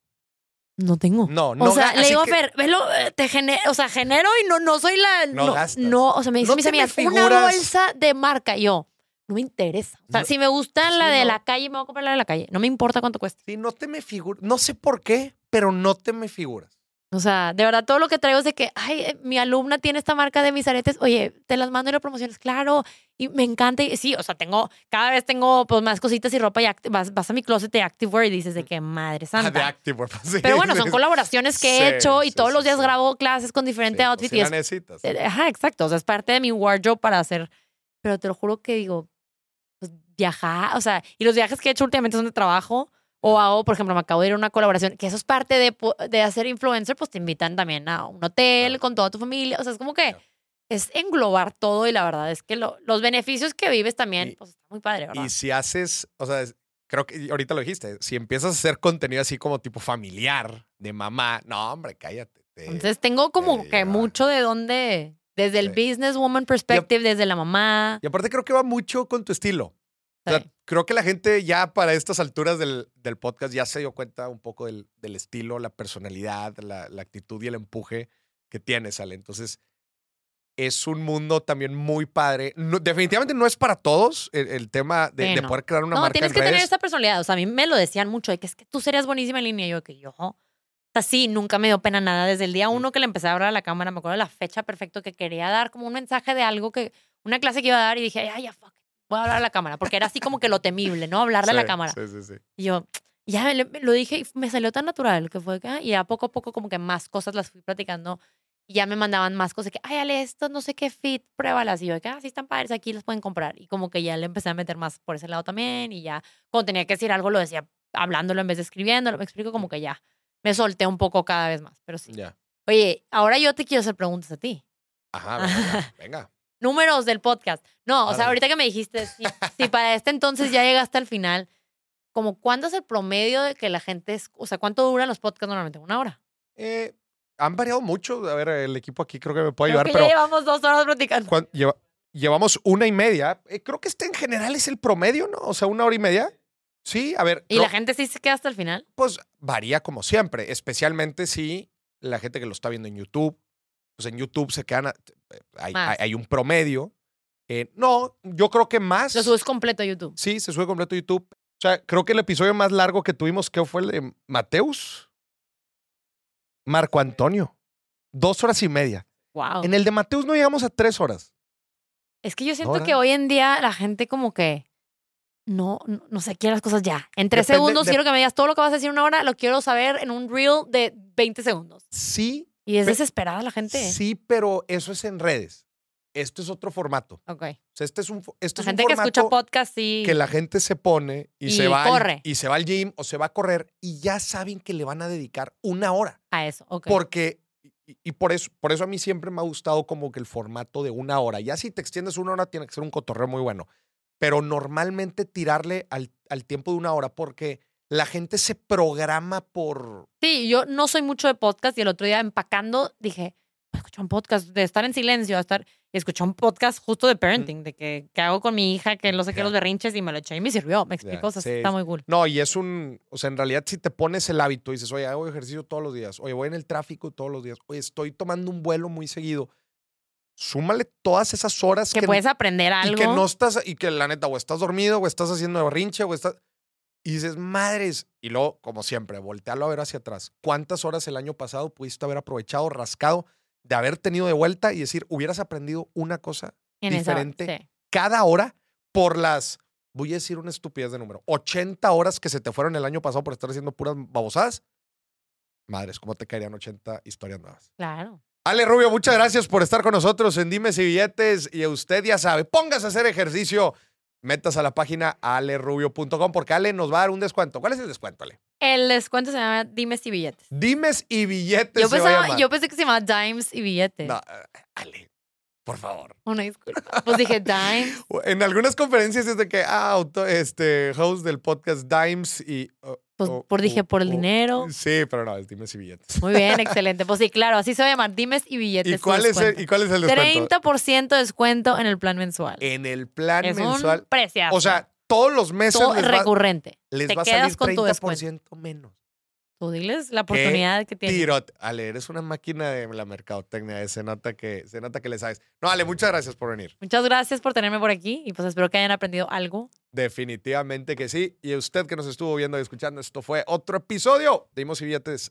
no tengo. No, no. o sea, le digo a Fer, velo, eh, te genero, o sea, genero y no, no soy la. No No, no, o sea, me dicen mis amigas, una bolsa de marca. Yo, no me interesa. O sea, No- si me gusta la sí, de no. la calle, me voy a comprar la de la calle. No me importa cuánto cueste. Sí, no te me figuras. No sé por qué, pero no te me figuras. O sea, de verdad, todo lo que traigo es de que, ay, eh, mi alumna tiene esta marca de mis aretes, oye, te las mando y las promociones, claro, y me encanta. Y sí, o sea, tengo, cada vez tengo pues más cositas y ropa y vas, vas a mi closet de activewear y dices de que madre Ah, de santa. Activewear. sí, Pero bueno, son colaboraciones que he Sí, hecho y sí, todos los días grabo clases con diferente sí, pues y la es necesitas. Eh, Ajá, exacto. O sea, es parte de mi wardrobe para hacer. Pero te lo juro que digo, pues viajar, o sea, y los viajes que he hecho últimamente son de trabajo. O hago, por ejemplo, me acabo de ir a una colaboración, que eso es parte de, de hacer influencer, pues te invitan también a un hotel con toda tu familia. O sea, es como que es englobar todo y la verdad es que lo- los beneficios que vives también, Y- pues está muy padre, ¿verdad? Y si haces, o sea, creo que ahorita lo dijiste, si empiezas a hacer contenido así como tipo familiar, de mamá, no, hombre, cállate. te- Entonces tengo como te que lleva. mucho de dónde, desde el Sí. businesswoman perspective, desde la mamá. y aparte creo que va mucho con tu estilo. O sea, Sí. creo que la gente ya para estas alturas del, del podcast ya se dio cuenta un poco del, del estilo, la personalidad, la, la actitud y el empuje que tienes, Ale. Entonces, es un mundo también muy padre. No- definitivamente no es para todos el, el tema de, Sí, de no. poder crear una no, marca tienes en que tener esa personalidad. O sea, a mí me lo decían mucho, de que es que tú serías buenísima en línea. Y yo, que yo, o sea, sí, nunca me dio pena nada. Desde el día uno que le empecé a hablar a la cámara, me acuerdo de la fecha perfecto que quería dar como un mensaje de algo que, una clase que iba a dar y dije, ay, ya, fuck, voy a hablar a la cámara. Porque era así como que lo temible, ¿no? Hablarle a la Sí, cámara. Sí, sí, sí. Y yo, ya lo dije y me salió tan natural que fue que, ah, y a poco a poco como que más cosas las fui platicando y ya me mandaban más cosas que, ay, Ale, esto no sé qué fit, pruébalas. Y yo, que, ah, sí están padres, aquí las pueden comprar. Y como que ya le empecé a meter más por ese lado también y ya cuando tenía que decir algo lo decía hablándolo en vez de escribiéndolo. Me explico como que ya me solté un poco cada vez más, pero sí. Ya. Oye, ahora yo te quiero hacer preguntas a ti. Ajá, venga, venga. Números del podcast. No, o sea, ahorita que me dijiste, si, si para este entonces ya llegaste al final, como cuándo es el promedio de que la gente, es, o sea, cuánto duran los podcasts normalmente? ¿Una hora? Eh, han variado mucho. A ver, el equipo aquí creo que me puede Creo ayudar, que pero ya llevamos dos horas platicando. ¿cuán- lleva- llevamos una y media. Eh, creo que este en general es el promedio, ¿no? O sea, una hora y media. Sí, a ver, ¿Y la gente sí se queda hasta el final? pues varía como siempre, especialmente si la gente que lo está viendo en YouTube, pues en YouTube se quedan, a- hay, hay- hay un promedio. Eh, no, yo creo que más. Lo subes completo a YouTube. Sí, se sube completo a YouTube. O sea, creo que el episodio más largo que tuvimos, ¿qué fue el de Mateus? Marco Antonio. Dos horas y media. Wow. En el de Mateus no llegamos a tres horas. Es que yo siento que hoy en día la gente como que no, no, no sé, quiere las cosas ya. En tres Depende segundos de- quiero que me digas todo lo que vas a decir en una hora, lo quiero saber en un reel de 20 segundos. Sí, Y es Pe- desesperada la gente. sí, pero eso es en redes. Esto es otro formato. Ok. O sea, este es un, este La es un gente que escucha formato podcast sí. que la gente se pone y, Y se va al- corre. y se va al gym o se va a correr y ya saben que le van a dedicar una hora. A eso, ok. Porque, y, y por, eso, por eso a mí siempre me ha gustado como que el formato de una hora. Ya si te extiendes una hora, tiene que ser un cotorreo muy bueno. Pero normalmente tirarle al, al tiempo de una hora porque la gente se programa por... Sí, yo no soy mucho de podcast y el otro día empacando dije, escuchar un podcast de estar en silencio estar y escuché un podcast justo de parenting, de que, que hago con mi hija, que no sé qué, los berrinches y me lo eché y me sirvió, me explico, o sea, sí, está muy cool. No, y es un... O sea, en realidad si te pones el hábito y dices, oye, hago ejercicio todos los días, oye, voy en el tráfico todos los días, oye, estoy tomando un vuelo muy seguido, súmale todas esas horas Que que, puedes aprender y algo. que no estás, y que la neta, o estás dormido, o estás haciendo berrinche, o estás... Y dices, madres. Y luego, como siempre, voltearlo a ver hacia atrás. ¿Cuántas horas el año pasado pudiste haber aprovechado, rascado, de haber tenido de vuelta y decir, hubieras aprendido una cosa en esa- diferente. sí. cada hora por las, voy a decir una estupidez de número, 80 horas que se te fueron el año pasado por estar haciendo puras babosadas? Madres, ¿cómo te caerían 80 historias nuevas? Claro. Ale Rubio, muchas gracias por estar con nosotros en Dimes y Billetes. Y usted ya sabe, póngase a hacer ejercicio. Metas a la página alerubio.com porque Ale nos va a dar un descuento. ¿Cuál es el descuento, Ale? El descuento se llama Dimes y Billetes. Dimes y Billetes Yo pensaba, yo pensé que se llamaba Dimes y Billetes. No, eh, Ale, por favor. Una disculpa. Pues dije Dimes. En algunas conferencias es de que, ah, auto- este, host del podcast Dimes y... uh, Pues uh, por dije uh, por el uh, dinero. Sí, pero no, es Dimes y Billetes. Muy bien, excelente. Pues sí, claro, así se va a llamar Dimes y Billetes. ¿Y cuál, es el. ¿Y cuál es el descuento? 30% de descuento en el plan mensual. En el plan es mensual. un preciazo. O sea, todos los meses todo les va, recurrente. les te va a salir con tu 30% menos. Tú diles la oportunidad que tienes. Tiro, Ale, eres una máquina de la mercadotecnia. eh, Se nota, que, se nota que le sabes. No, Ale, muchas gracias por venir. Muchas gracias por tenerme por aquí y pues espero que hayan aprendido algo. Definitivamente que sí. Y usted que nos estuvo viendo y escuchando, esto fue otro episodio de Dimos y Billetes